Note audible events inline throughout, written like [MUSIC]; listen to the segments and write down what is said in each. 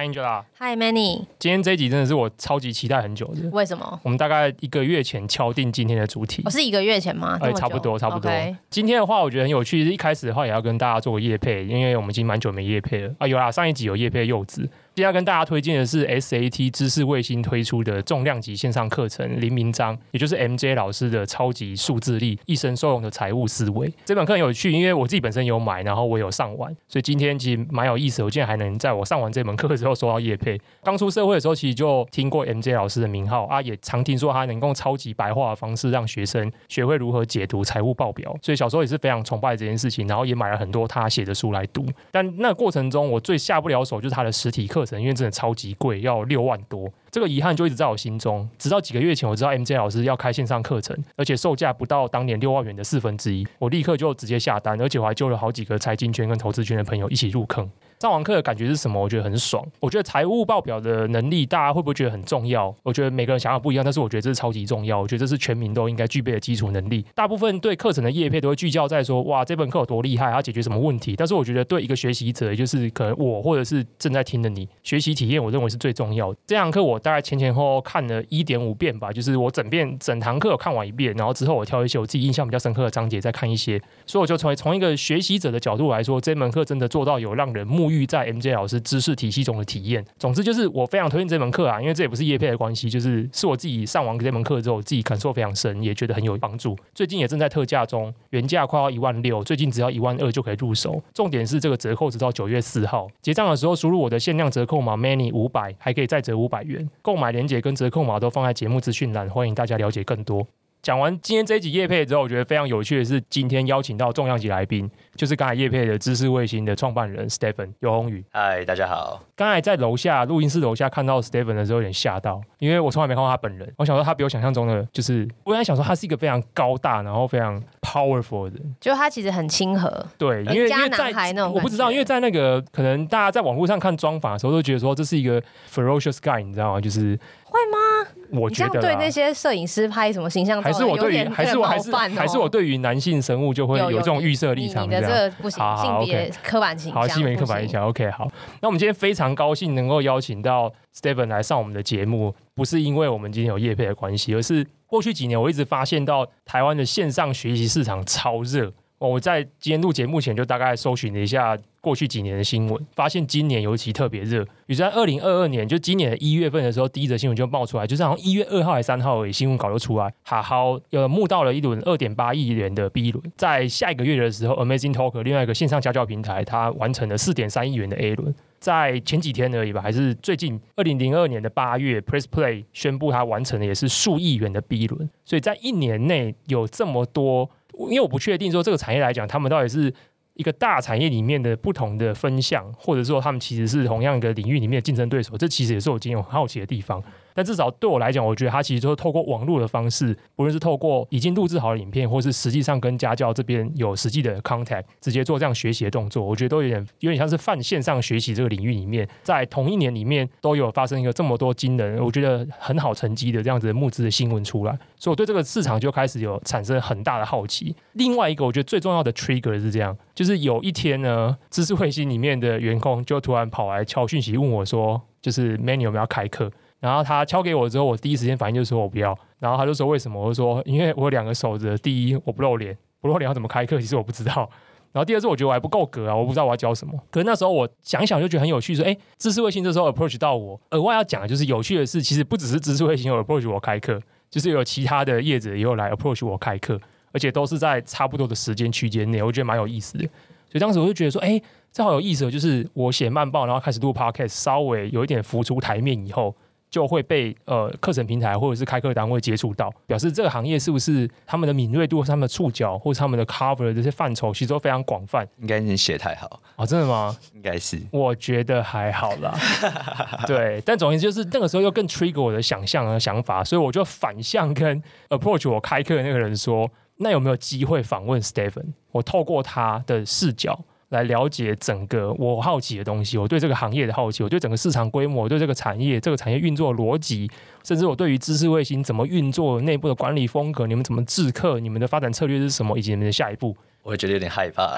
Hi Angela，Hi Manny。今天这一集真的是我超级期待很久的。为什么？我们大概一个月前敲定今天的主题。我、哦、是一个月前吗？哎，差不多，差不多。Okay. 今天的话，我觉得很有趣。一开始的话，也要跟大家做个夜配，因为我们已经蛮久没夜配了啊。有啦，上一集有夜配柚子。今天要跟大家推荐的是 SAT 知识卫星推出的重量级线上课程《林明章》，也就是 MJ 老师的超级数字力一生受用的财务思维。这本课很有趣，因为我自己本身有买，然后我有上完，所以今天其实蛮有意思。我竟然还能在我上完这门课之后收到叶佩。刚出社会的时候，其实就听过 MJ 老师的名号啊，也常听说他能够超级白话的方式让学生学会如何解读财务报表，所以小时候也是非常崇拜这件事情，然后也买了很多他写的书来读。但那过程中，我最下不了手就是他的实体课程，因为真的超级。贵，要六万多。这个遗憾就一直在我心中，直到几个月前我知道 MJ 老师要开线上课程，而且售价不到当年六万元的四分之一，我立刻就直接下单，而且我还救了好几个财经圈跟投资圈的朋友一起入坑。上完课的感觉是什么？我觉得很爽。我觉得财务报表的能力，大家会不会觉得很重要？我觉得每个人想法不一样，但是我觉得这是超级重要。我觉得这是全民都应该具备的基础能力。大部分对课程的业配都会聚焦在说，哇，这门课有多厉害，它解决什么问题？但是我觉得对一个学习者，也就是可能我或者是正在听的你，学习体验，我认为是最重要的。这堂课我大概前前后后看了一点五遍吧，就是我整遍整堂课看完一遍，然后之后我挑一些我自己印象比较深刻的章节再看一些。所以我就从从一个学习者的角度来说，这门课真的做到有让人目沐浴在 MJ 老师。知识体系中的体验。总之就是我非常推荐这门课啊，因为这也不是业配的关系，就是是我自己上完这门课之后，自己感受非常深，也觉得很有帮助。最近也正在特价中，原价快要一万六，最近只要一万二就可以入手。重点是这个折扣直到九月四号结账的时候，输入我的限量折扣码 Manny 五百，还可以再折五百元。购买链接跟折扣码都放在节目资讯栏，欢迎大家了解更多。讲完今天这一集叶配之后，我觉得非常有趣的是，今天邀请到重量级来宾，就是刚才叶配的知识卫星的创办人 Stephen 游宏宇。嗨，大家好。刚才在楼下录音室楼下看到 Stephen 的时候，有点吓到，因为我从来没看过他本人。我想说他比我想象中的，就是我原来想说他是一个非常高大，然后非常 powerful 的人，就他其实很亲和。对，因为因为在我不知道，因为在那个可能大家在网络上看专访的时候，都觉得说这是一个 ferocious guy，你知道吗？就是。会吗？我觉得对那些摄影师拍什么形象，还是我对于还是我还是还是我对于男性生物就会有这种预设立场。你的这个不行，性别刻板印象。好，性别刻板印象。OK，好。那我们今天非常高兴能够邀请到 Stephen 来上我们的节目，不是因为我们今天有业配的关系，而是过去几年我一直发现到台湾的线上学习市场超热。我在今天录节目前就大概搜寻了一下。过去几年的新闻，发现今年尤其特别热。于是在二零二二年，就今年的一月份的时候，第一则新闻就冒出来，就是好像一月二号还是三号而已，新闻稿就出来，好好呃募到了一轮二点八亿元的 B 轮。在下一个月的时候，Amazing Talk 另外一个线上家教平台，它完成了四点三亿元的 A 轮。在前几天而已吧，还是最近二零零二年的八月，Press Play 宣布它完成的也是数亿元的 B 轮。所以在一年内有这么多，因为我不确定说这个产业来讲，他们到底是。一个大产业里面的不同的分项，或者说他们其实是同样一个领域里面的竞争对手，这其实也是我今天很好奇的地方。但至少对我来讲，我觉得他其实就是透过网络的方式，不论是透过已经录制好的影片，或是实际上跟家教这边有实际的 contact，直接做这样学习的动作，我觉得都有点有点像是泛线上学习这个领域里面，在同一年里面都有发生一个这么多惊人，我觉得很好成绩的这样子的募资的新闻出来，所以我对这个市场就开始有产生很大的好奇。另外一个我觉得最重要的 trigger 是这样，就是有一天呢，知识卫星里面的员工就突然跑来敲讯息问我说，就是 Manny 有没有要开课？然后他敲给我之后，我第一时间反应就是说我不要。然后他就说为什么？我就说因为我有两个守则，第一我不露脸，不露脸要怎么开课？其实我不知道。然后第二是我觉得我还不够格啊，我不知道我要教什么。[LAUGHS] 可是那时候我想一想就觉得很有趣，说哎，知识卫星这时候 approach 到我。额外要讲的就是有趣的是，其实不只是知识卫星有 approach 我开课，就是有其他的业者也有来 approach 我开课，而且都是在差不多的时间区间内，我觉得蛮有意思的。所以当时我就觉得说，哎，这好有意思，就是我写慢报，然后开始录 podcast，稍微有一点浮出台面以后。就会被呃课程平台或者是开课单位接触到，表示这个行业是不是他们的敏锐度、他们的触角或者他们的 cover 的这些范畴其实都非常广泛。应该你写太好啊、哦？真的吗？应该是，我觉得还好啦。[LAUGHS] 对，但总之就是那个时候又更 trigger 我的想象和想法，所以我就反向跟 approach 我开课的那个人说，那有没有机会访问 Stephen？我透过他的视角。来了解整个我好奇的东西，我对这个行业的好奇，我对整个市场规模，我对这个产业、这个产业运作的逻辑，甚至我对于知识卫星怎么运作、内部的管理风格，你们怎么制客，你们的发展策略是什么，以及你们的下一步，我会觉得有点害怕。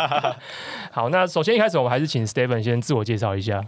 [LAUGHS] 好，那首先一开始我们还是请 Stephen 先自我介绍一下。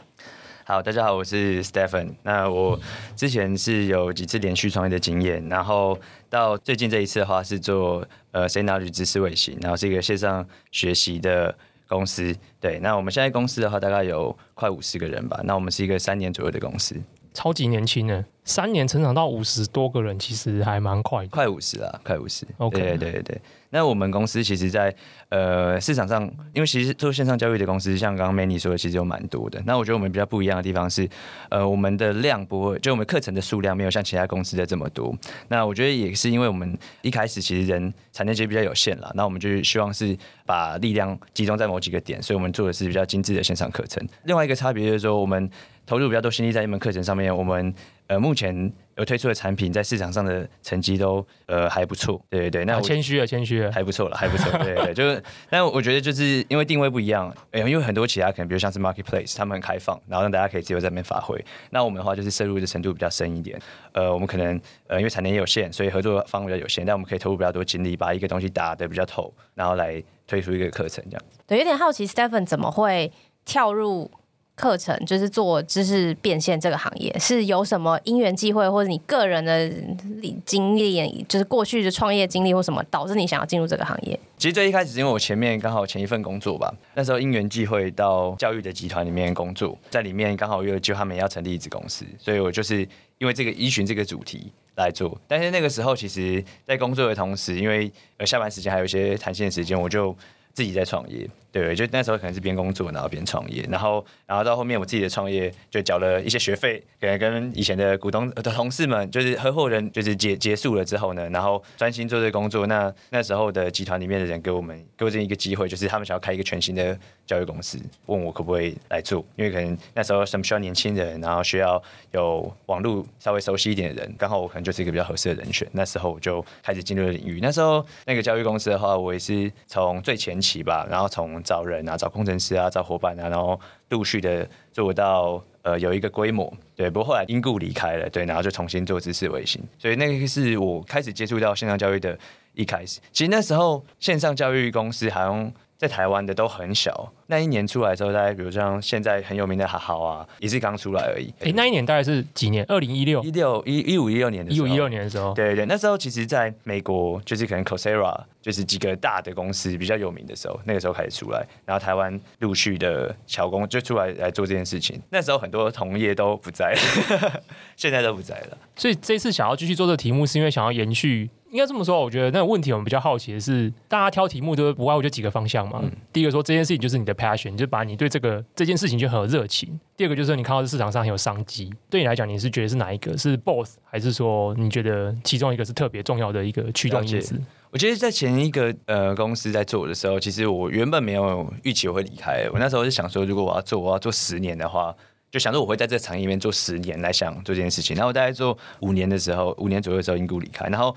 好，大家好，我是 Stephen。那我之前是有几次连续创业的经验，然后到最近这一次的话是做呃 CNW 知识卫星，然后是一个线上学习的公司。对，那我们现在公司的话大概有快五十个人吧。那我们是一个三年左右的公司，超级年轻呢，三年成长到五十多个人，其实还蛮快的，快五十了，快五十。OK，对对对对。那我们公司其实在，呃市场上，因为其实做线上教育的公司，像刚刚 Many 说的，其实有蛮多的。那我觉得我们比较不一样的地方是，呃，我们的量不会，就我们课程的数量没有像其他公司的这么多。那我觉得也是因为我们一开始其实人产能其实比较有限啦，那我们就希望是把力量集中在某几个点，所以我们做的是比较精致的线上课程。另外一个差别就是说，我们投入比较多心力在一门课程上面，我们呃目前。有推出的产品在市场上的成绩都呃还不错，对对对，那谦虚了，谦虚了，还不错了，还不错，对对对，就是，但我觉得就是因为定位不一样，呃，因为很多其他可能比如像是 marketplace，他们很开放，然后让大家可以自由在那边发挥。那我们的话就是深入的程度比较深一点，呃，我们可能呃因为产能也有限，所以合作方比较有限，但我们可以投入比较多精力，把一个东西打得比较透，然后来推出一个课程这样。对，有点好奇，Stephen 怎么会跳入？课程就是做知识变现这个行业，是有什么因缘际会，或者你个人的经历，就是过去的创业经历或什么，导致你想要进入这个行业？其实最一开始因为我前面刚好前一份工作吧，那时候因缘际会到教育的集团里面工作，在里面刚好又就他们要成立一支公司，所以我就是因为这个依循这个主题来做。但是那个时候，其实在工作的同时，因为呃下班时间还有一些弹性的时间，我就自己在创业。对，就那时候可能是边工作然后边创业，然后然后到后面我自己的创业就缴了一些学费，可能跟以前的股东的同事们就是合伙人就是结结束了之后呢，然后专心做这个工作。那那时候的集团里面的人给我们给我这一个机会，就是他们想要开一个全新的教育公司，问我可不可以来做，因为可能那时候什么需要年轻人，然后需要有网络稍微熟悉一点的人，刚好我可能就是一个比较合适的人选。那时候我就开始进入了领域。那时候那个教育公司的话，我也是从最前期期吧，然后从找人啊找工。程师啊，找伙伴啊，然后陆续的做到呃有一个规模，对。不过后来因故离开了，对，然后就重新做知识卫星，所以那个是我开始接触到线上教育的一开始。其实那时候线上教育公司好像在台湾的都很小。那一年出来之后，大概比如像现在很有名的哈好啊，也是刚出来而已。哎、欸，那一年大概是几年？二零一六、一六、一一五、一六年的时候。一五一六年的时候，对对对，那时候其实在美国就是可能 Coursera 就是几个大的公司比较有名的时候，那个时候开始出来，然后台湾陆续的侨工就出来来做这件事情。那时候很多同业都不在了，[LAUGHS] 现在都不在了。所以这次想要继续做这个题目，是因为想要延续。应该这么说，我觉得那个问题我们比较好奇的是，大家挑题目都不外乎就几个方向嘛。嗯、第一个说这件事情就是你的 passion，就把你对这个这件事情就很有热情。第二个就是你看到这市场上很有商机，对你来讲你是觉得是哪一个？是 both 还是说你觉得其中一个是特别重要的一个驱动因子？我觉得在前一个呃公司在做的时候，其实我原本没有预期我会离开。我那时候是想说，如果我要做，我要做十年的话，就想说我会在这个产业里面做十年来想做这件事情。然后我大概做五年的时候，五年左右的时候因故离开。然后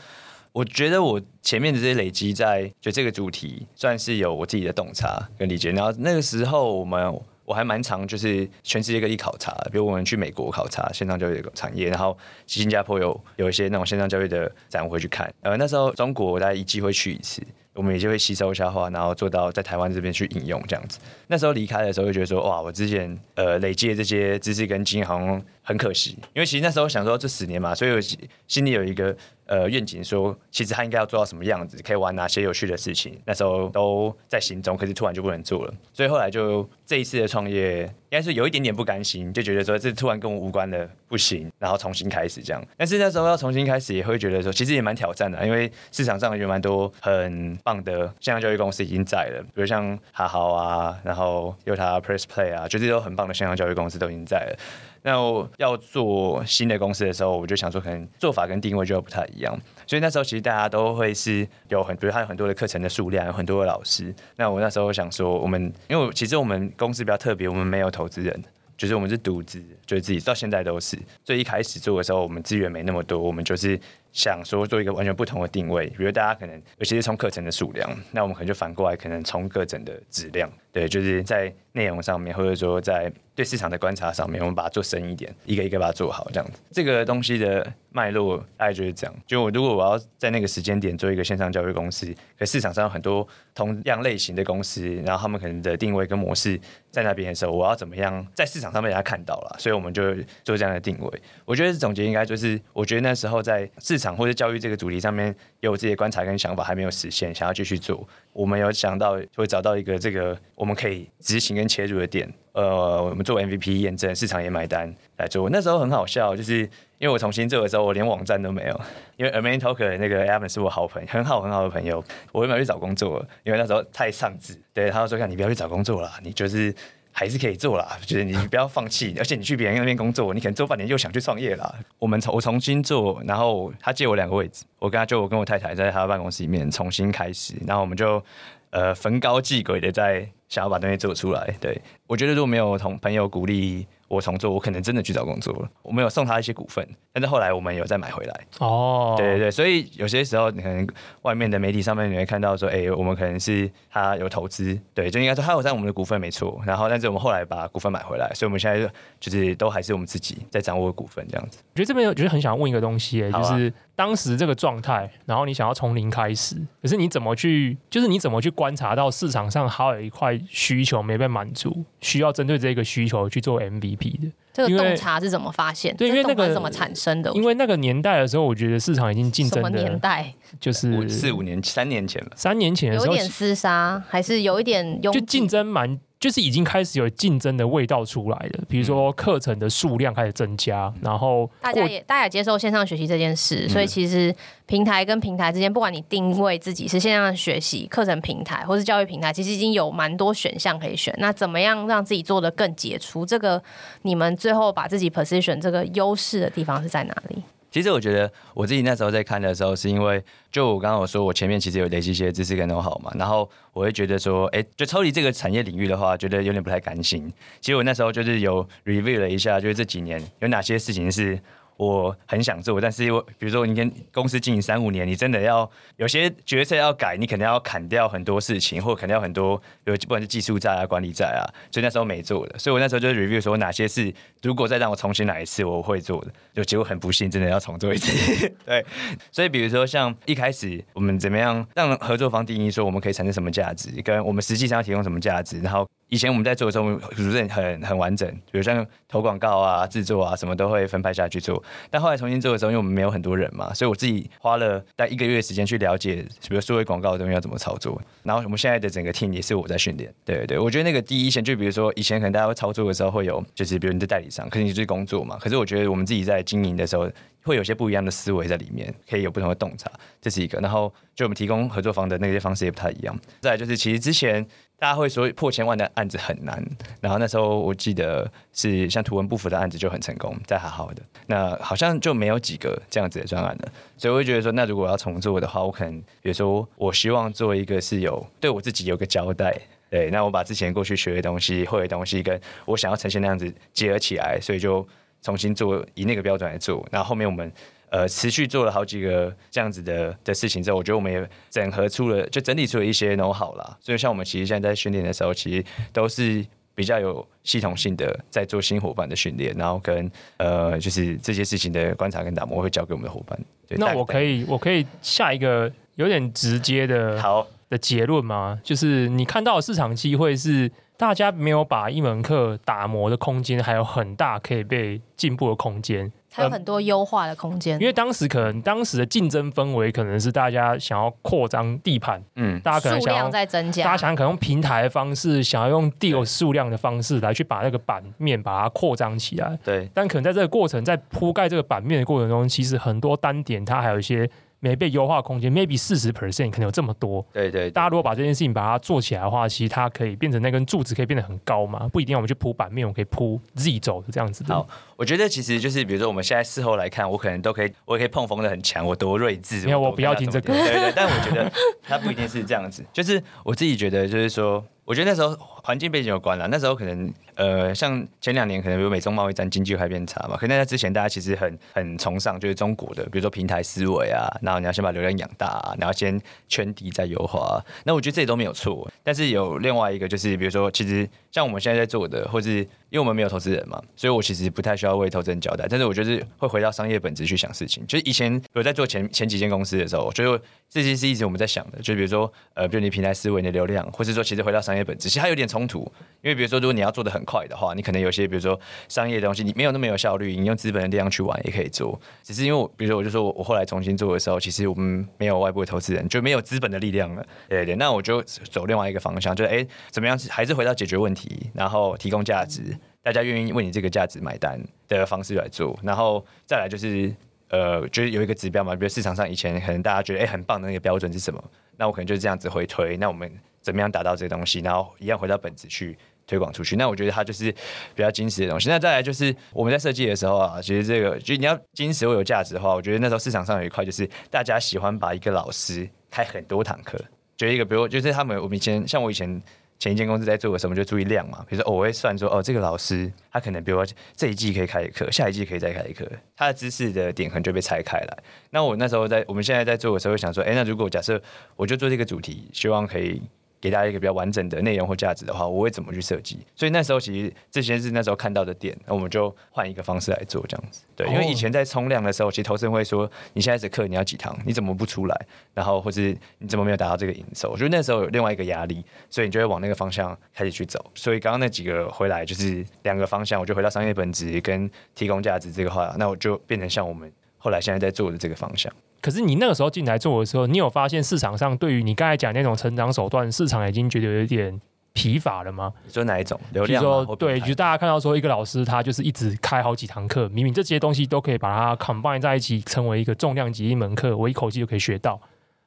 我觉得我前面的这些累积，在就这个主题算是有我自己的洞察跟理解。然后那个时候我们。我还蛮常就是全世界各地考察，比如我们去美国考察线上教育的产业，然后新加坡有有一些那种线上教育的展会去看。呃，那时候中国大概一季会去一次，我们也就会吸收一下话，然后做到在台湾这边去应用这样子。那时候离开的时候，就觉得说哇，我之前呃累积的这些知识跟经验好像很可惜，因为其实那时候想说这十年嘛，所以我心里有一个。呃，愿景说，其实他应该要做到什么样子，可以玩哪些有趣的事情，那时候都在心中，可是突然就不能做了，所以后来就这一次的创业，应该是有一点点不甘心，就觉得说这突然跟我无关的不行，然后重新开始这样。但是那时候要重新开始，也会觉得说，其实也蛮挑战的，因为市场上有蛮多很棒的线上教育公司已经在了，比如像哈好啊，然后 Yotta Press Play 啊，就这都很棒的线上教育公司都已经在了。那我要做新的公司的时候，我就想说，可能做法跟定位就不太一样。所以那时候其实大家都会是有很，比如他有很多的课程的数量，有很多的老师。那我那时候想说，我们因为其实我们公司比较特别，我们没有投资人，就是我们是独资，就是自己到现在都是。所以一开始做的时候，我们资源没那么多，我们就是。想说做一个完全不同的定位，比如大家可能尤其是从课程的数量，那我们可能就反过来，可能从课程的质量，对，就是在内容上面，或者说在对市场的观察上面，我们把它做深一点，一个一个把它做好，这样子。这个东西的脉络大概就是这样。就我如果我要在那个时间点做一个线上教育公司，可市场上有很多同样类型的公司，然后他们可能的定位跟模式在那边的时候，我要怎么样在市场上面让他看到了？所以我们就做这样的定位。我觉得总结应该就是，我觉得那时候在市场或者教育这个主题上面，有自己的观察跟想法还没有实现，想要继续做。我们有想到会找到一个这个我们可以执行跟切入的点。呃，我们做 MVP 验证，市场也买单来做。那时候很好笑，就是因为我重新做的时候，我连网站都没有。因为 Aman Talker 那个 Evan 是我好朋友，很好很好的朋友。我又没有去找工作，因为那时候太丧志。对，他就说：“看你不要去找工作了，你就是。”还是可以做啦，就是你不要放弃，[LAUGHS] 而且你去别人那边工作，你可能做半年又想去创业啦。我们重我重新做，然后他借我两个位置，我跟他就我跟我太太在他的办公室里面重新开始，然后我们就呃逢高继鬼的在想要把东西做出来。对，我觉得如果没有同朋友鼓励。我重做，我可能真的去找工作了。我们有送他一些股份，但是后来我们有再买回来。哦，对对对，所以有些时候你可能外面的媒体上面你会看到说，哎、欸，我们可能是他有投资，对，就应该说他有在我们的股份没错。然后，但是我们后来把股份买回来，所以我们现在就是都还是我们自己在掌握股份这样子。我觉得这边有，就是很想问一个东西、欸，就是当时这个状态，然后你想要从零开始，可是你怎么去，就是你怎么去观察到市场上还有一块需求没被满足，需要针对这个需求去做 MVP。的这个洞察是怎么发现？对，因为那个是怎么产生的？因为那个年代的时候，我觉得市场已经竞争的。什么年代？就是四五年、三年前了。三年前的时候，有点厮杀，还是有一点？就竞争蛮。就是已经开始有竞争的味道出来了，比如说课程的数量开始增加，然后大家也大家也接受线上学习这件事，嗯，所以其实平台跟平台之间，不管你定位自己是线上学习课程平台或是教育平台，其实已经有蛮多选项可以选。那怎么样让自己做的更杰出？这个你们最后把自己 position 这个优势的地方是在哪里？其实我觉得我自己那时候在看的时候，是因为就我刚刚我说我前面其实有累积一些知识跟能好嘛，然后我会觉得说，哎，就抽离这个产业领域的话，觉得有点不太甘心。其实我那时候就是有 review 了一下，就是这几年有哪些事情是。我很想做，但是因为比如说你跟公司经营三五年，你真的要有些决策要改，你可能要砍掉很多事情，或可能要很多，比如不管是技术债啊、管理债啊，所以那时候没做的。所以我那时候就 review 说哪些是如果再让我重新来一次，我会做的。就结果很不幸，真的要重做一次。[LAUGHS] 对，所以比如说像一开始我们怎么样让合作方定义说我们可以产生什么价值，跟我们实际上要提供什么价值，然后。以前我们在做的时候，主任很很完整，比如像投广告啊、制作啊，什么都会分派下去做。但后来重新做的时候，因为我们没有很多人嘛，所以我自己花了大概一个月的时间去了解，比如数位广告的东西要怎么操作。然后我们现在的整个 team 也是我在训练。对对对，我觉得那个第一线，就比如说以前可能大家会操作的时候会有，就是比如你的代理商，可是你就是工作嘛。可是我觉得我们自己在经营的时候，会有些不一样的思维在里面，可以有不同的洞察，这是一个。然后就我们提供合作方的那些方式也不太一样。再就是，其实之前大家会说破千万的案子很难，然后那时候我记得是像图文不符的案子就很成功，在好好的，那好像就没有几个这样子的专案了。所以我会觉得说，那如果要重做的话，我可能比如说我希望做一个是有对我自己有个交代，对，那我把之前过去学的东西、会的东西，跟我想要呈现那样子结合起来，所以就。重新做，以那个标准来做，那后后面我们呃持续做了好几个这样子的的事情之后，我觉得我们也整合出了，就整理出了一些 know-how 啦。所以像我们其实现在在训练的时候，其实都是比较有系统性的在做新伙伴的训练，然后跟呃就是这些事情的观察跟打磨会交给我们的伙伴。对，那我可以我可以下一个有点直接的好的结论吗？就是你看到的市场机会是。大家没有把一门课打磨的空间还有很大可以被进步的空间，还有很多优化的空间。因为当时可能当时的竞争氛围可能是大家想要扩张地盘，嗯，大家可能想要在增加，大家想可能用平台的方式，想要用 deal 数量的方式来去把那个版面把它扩张起来。对，但可能在这个过程，在铺盖这个版面的过程中，其实很多单点它还有一些没被优化空间，maybe 四十 percent 可能有这么多。对对，对，大家如果把这件事情把它做起来的话，其实它可以变成那根柱子可以变得很高嘛，不一定要我们去铺板面，我们可以铺 Z 轴的这样子的。好，我觉得其实就是比如说我们现在事后来看，我可能都可以，我也可以碰锋的很强，我多睿智。没有，我不要听这个。对，对对，但我觉得它不一定是这样子，就是我自己觉得就是说。我觉得那时候环境背景有关了，那时候可能呃，像前两年可能比如美中贸易战，经济会变差嘛。可能在之前，大家其实很很崇尚就是中国的，比如说平台思维啊，然后你要先把流量养大啊，然后先圈地再优化。那我觉得这些都没有错，但是有另外一个就是，比如说其实像我们现在在做的，或是因为我们没有投资人嘛，所以我其实不太需要为投资人交代。但是我觉得会回到商业本质去想事情。就是以前我在做前前几间公司的时候，我觉得这些是一直我们在想的。就比如说呃，比如你平台思维的流量，或是说其实回到商业本质，其实它有点冲突。因为比如说，如果你要做的很快的话，你可能有些比如说商业的东西，你没有那么有效率，你用资本的力量去玩也可以做。只是因为我，比如说，我就说我后来重新做的时候，其实我们没有外部的投资人，就没有资本的力量了。对对，那我就走另外一个方向，就是哎，怎么样还是回到解决问题，然后提供价值，大家愿意为你这个价值买单的方式来做。然后再来就是呃，就是有一个指标嘛，比如市场上以前可能大家觉得哎很棒的那个标准是什么？那我可能就是这样子回推。那我们。怎么样达到这个东西，然后一样回到本质去推广出去？那我觉得它就是比较精实的东西。那再来就是我们在设计的时候啊，其实这个就你要精实或有价值的话，我觉得那时候市场上有一块就是大家喜欢把一个老师开很多堂课，就一个比如就是他们我们以前像我以前前一间公司在做的时候，就注意量嘛，比如说我会算说哦，这个老师他可能比如说这一季可以开一课，下一季可以再开一课，他的知识的点可能就被拆开了。那我那时候在我们现在在做的时候，想说，哎，那如果假设我就做这个主题，希望可以。给大家一个比较完整的内容或价值的话，我会怎么去设计？所以那时候其实这些是那时候看到的点，那我们就换一个方式来做这样子。对，因为以前在冲量的时候，其实投资人会说：“你现在这课你要几堂？你怎么不出来？然后或是你怎么没有达到这个营收？”我觉得那时候有另外一个压力，所以你就会往那个方向开始去走。所以刚刚那几个回来就是两个方向，我就回到商业本质跟提供价值这个话，那我就变成像我们后来现在在做的这个方向。可是你那个时候进来做的时候，你有发现市场上对于你刚才讲那种成长手段，市场已经觉得有点疲乏了吗？你说哪一种流量？说对，就是大家看到说一个老师他就是一直开好几堂课，明明这些东西都可以把它 combine 在一起，成为一个重量级一门课，我一口气就可以学到。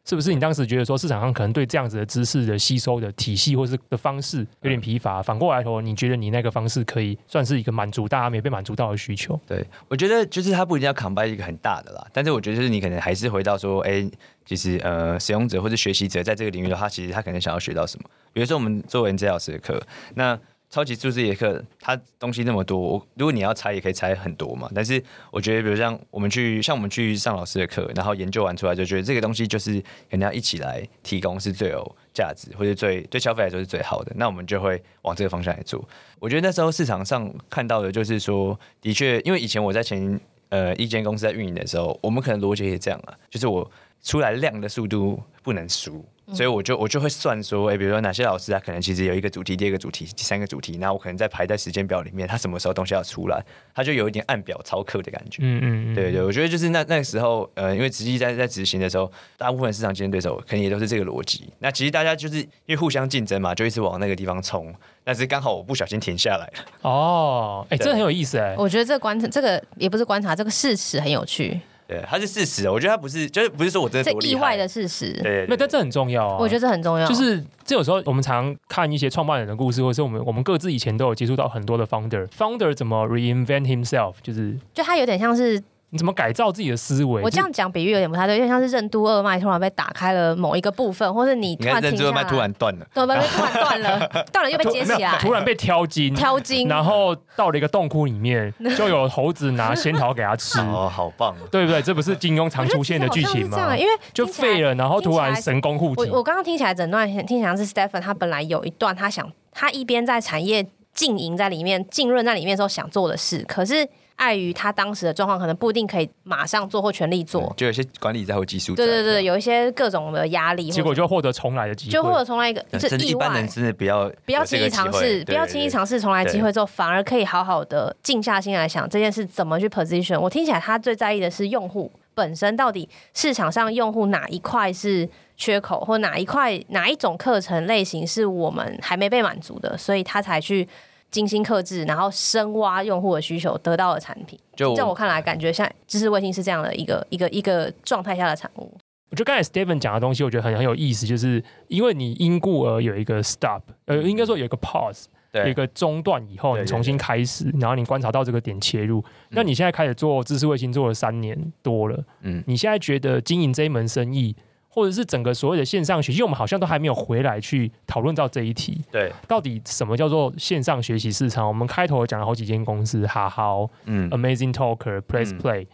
是不是你当时觉得说市场上可能对这样子的知识的吸收的体系或是的方式有点疲乏？反过来说，你觉得你那个方式可以算是一个满足大家没被满足到的需求？对，我觉得就是它不一定要 combine 一个很大的啦，但是我觉得就是你可能还是回到说，哎，其实呃，使用者或者学习者在这个领域的话，其实他可能想要学到什么？比如说我们做 NJ 老师的课，那。超级数字节课，它东西那么多，如果你要猜，也可以猜很多嘛。但是我觉得，比如像我们去，像我们去上老师的课，然后研究完出来，就觉得这个东西就是肯定要一起来提供，是最有价值，或者最对消费来说是最好的。那我们就会往这个方向来做。我觉得那时候市场上看到的就是说，的确，因为以前我在前呃一间公司在运营的时候，我们可能逻辑也这样啊，就是我出来量的速度不能输。所以我就我就会算说，哎、欸，比如说哪些老师他可能其实有一个主题，第二个主题，第三个主题，那我可能在排在时间表里面，他什么时候东西要出来，他就有一点按表操课的感觉。嗯嗯嗯，对对，我觉得就是那那个时候，呃，因为实际在在执行的时候，大部分市场竞争对手肯定也都是这个逻辑。那其实大家就是因为互相竞争嘛，就一直往那个地方冲。但是刚好我不小心停下来了。哦，哎、欸，这很有意思哎。我觉得这个观察，这个也不是观察，这个事实很有趣。对，它是事实。我觉得它不是，就是不是说我真的是意外的事实。对，对，对，那但这很重要啊。我觉得这很重要。就是这有时候我们常看一些创办人的故事，或者是我们我们各自以前都有接触到很多的 founder，founder founder 怎么 reinvent himself，就是就他有点像是。你怎么改造自己的思维？我这样讲比喻有点不太对，因为像是任督二脉突然被打开了某一个部分，或是你突然任督二脉突然断了，对，突然断了，[LAUGHS] 断了又被接起来，突然被挑筋，挑筋，然后到了一个洞窟里面，就有猴子拿仙桃给他吃，[LAUGHS] 哦，好棒，对不对？这不是金庸常出现的剧情吗？这样，因为就废了，然后突然神功护体。我我刚刚听起来整段听起来是 Stephen，他本来有一段他想，他一边在产业经营在里面浸润在里面的时候想做的事，可是。碍于他当时的状况，可能不一定可以马上做或全力做，嗯、就有些管理在或技术。对对对，有一些各种的压力，结果就获得重来的机会，就获得重来一个，就是意外。真的不要不要轻易尝试，不要轻易尝试重来机会之后，反而可以好好的静下心来想这件事怎么去 position。我听起来他最在意的是用户本身到底市场上用户哪一块是缺口，或哪一块哪一种课程类型是我们还没被满足的，所以他才去。精心克制，然后深挖用户的需求，得到的产品，就在我看来，感觉像知识卫星是这样的一个一个一个状态下的产物。我觉得刚才 Steven 讲的东西，我觉得很很有意思，就是因为你因故而有一个 stop，呃，应该说有一个 pause，有一个中断以后，你重新开始，然后你观察到这个点切入。嗯。那你现在开始做知识卫星，做了三年多了，嗯，你现在觉得经营这一门生意，或者是整个所谓的线上学习，因为我们好像都还没有回来去讨论到这一题，对，到底什么叫做线上学习市场？我们开头讲了好几间公司，哈好、嗯 Amazing Talker、Place 嗯 Play，、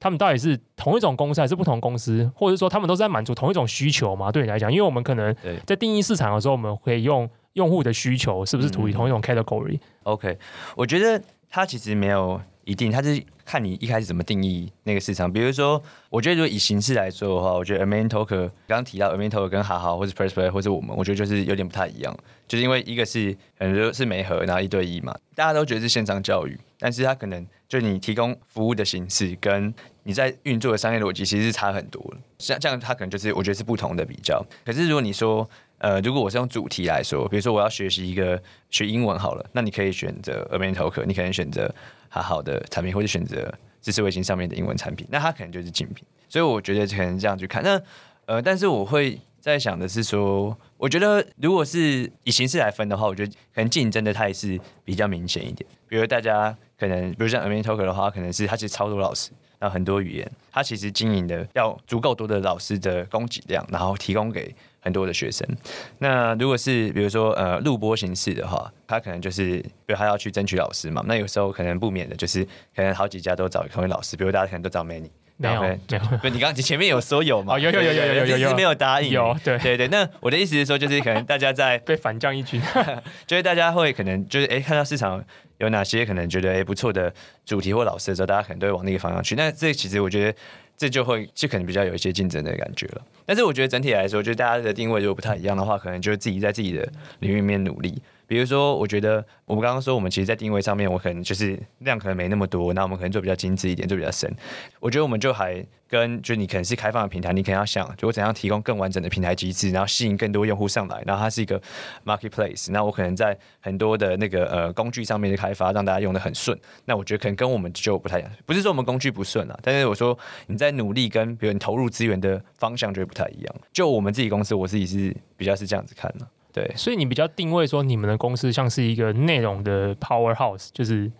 他们到底是同一种公司还是不同公司？或者是说他们都是在满足同一种需求吗？对你来讲，因为我们可能在定义市场的时候，我们可以用用户的需求是不是处于同一种 category？、OK，我觉得它其实没有一定，它是看你一开始怎么定义那个市场。比如说，我觉得如果以形式来说的话，我觉得 Amazing Talker 刚刚提到 Amazing Talker 跟哈好或者 Press Play 或者我们，我觉得就是有点不太一样，就是因为一个是很多是媒合，然后一对一嘛，大家都觉得是线上教育，但是它可能就你提供服务的形式跟你在运作的商业逻辑其实是差很多。像这样，它可能就是我觉得是不同的比较。可是如果你说呃，如果我是用主题来说，比如说我要学习一个学英文好了，那你可以选择 a m e n t a l k 你可能选择哈好的产品，或者选择知识卫星上面的英文产品，那它可能就是竞品。所以我觉得可能这样去看。那呃，但是我会在想的是说，我觉得如果是以形式来分的话，我觉得可能竞争的态势比较明显一点。比如大家可能，比如像 a m e n t a l k 的话，可能是它其实超多老师，然后很多语言，它其实经营的要足够多的老师的供给量，然后提供给。很多的学生，那如果是比如说呃录播形式的话，他可能就是比如他要去争取老师嘛，那有时候可能不免的就是可能好几家都找同一老师，比如大家可能都找 Many，没有，没有。不，你刚刚前面有说有吗？哦，有有有有有有有，有没有答应？有，对对对。那我的意思是说，就是可能大家在 [LAUGHS] 被反将一军，[LAUGHS] 就是大家会可能就是哎看到市场有哪些可能觉得哎不错的主题或老师的时候，大家可能都会往那个方向去。那这其实我觉得。这就会就可能比较有一些竞争的感觉了，但是我觉得整体来说，就大家的定位如果不太一样的话，可能就是自己在自己的领域里面努力。比如说，我觉得我们刚刚说，我们其实，在定位上面，我可能就是量可能没那么多，那我们可能做比较精致一点，做比较深。我觉得我们就还跟就你可能是开放的平台，你可能要想，就我怎样提供更完整的平台机制，然后吸引更多用户上来，然后它是一个 marketplace。那我可能在很多的那个呃工具上面的开发，让大家用得很顺。那我觉得可能跟我们就不太一样，不是说我们工具不顺啊，但是我说你在努力跟比如你投入资源的方向就不太一样。就我们自己公司，我自己是比较是这样子看的。对，所以你比较定位说，你们的公司像是一个内容的 powerhouse，就是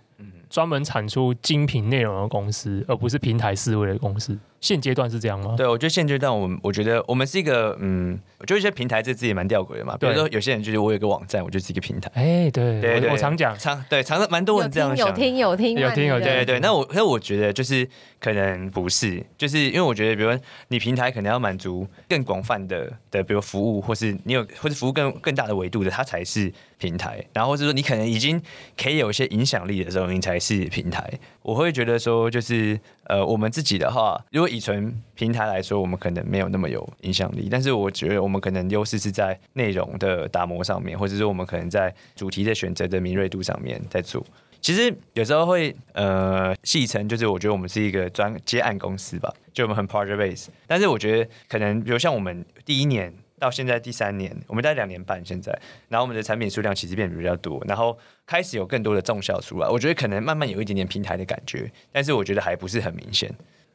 专门产出精品内容的公司，而不是平台思维的公司。现阶段是这样吗？对，我觉得现阶段我们，我觉得我们是一个，嗯，就一些平台这字也蛮吊诡的嘛。比如说有些人就是我有一个网站，我就是一个平台。哎，对对对，我常讲，常对常常蛮多人这样想。有听有听有听有听。对对，那我那我觉得就是可能不是，就是因为我觉得，比如说你平台可能要满足更广泛的的，比如服务，或是你有或是服务更更大的维度的，它才是平台。然后或是说你可能已经可以有一些影响力的时候，你才是平台。我会觉得说，就是呃，我们自己的话，如果以纯平台来说，我们可能没有那么有影响力。但是我觉得我们可能优势是在内容的打磨上面，或者说我们可能在主题的选择的敏锐度上面在做。其实有时候会呃戏称，就是我觉得我们是一个专接案公司吧，就我们很 project base。但是我觉得可能比如像我们第一年。到现在第三年，我们大概两年半，现在，然后我们的产品数量其实变得比较多，然后开始有更多的重效出来。我觉得可能慢慢有一点点平台的感觉，但是我觉得还不是很明显。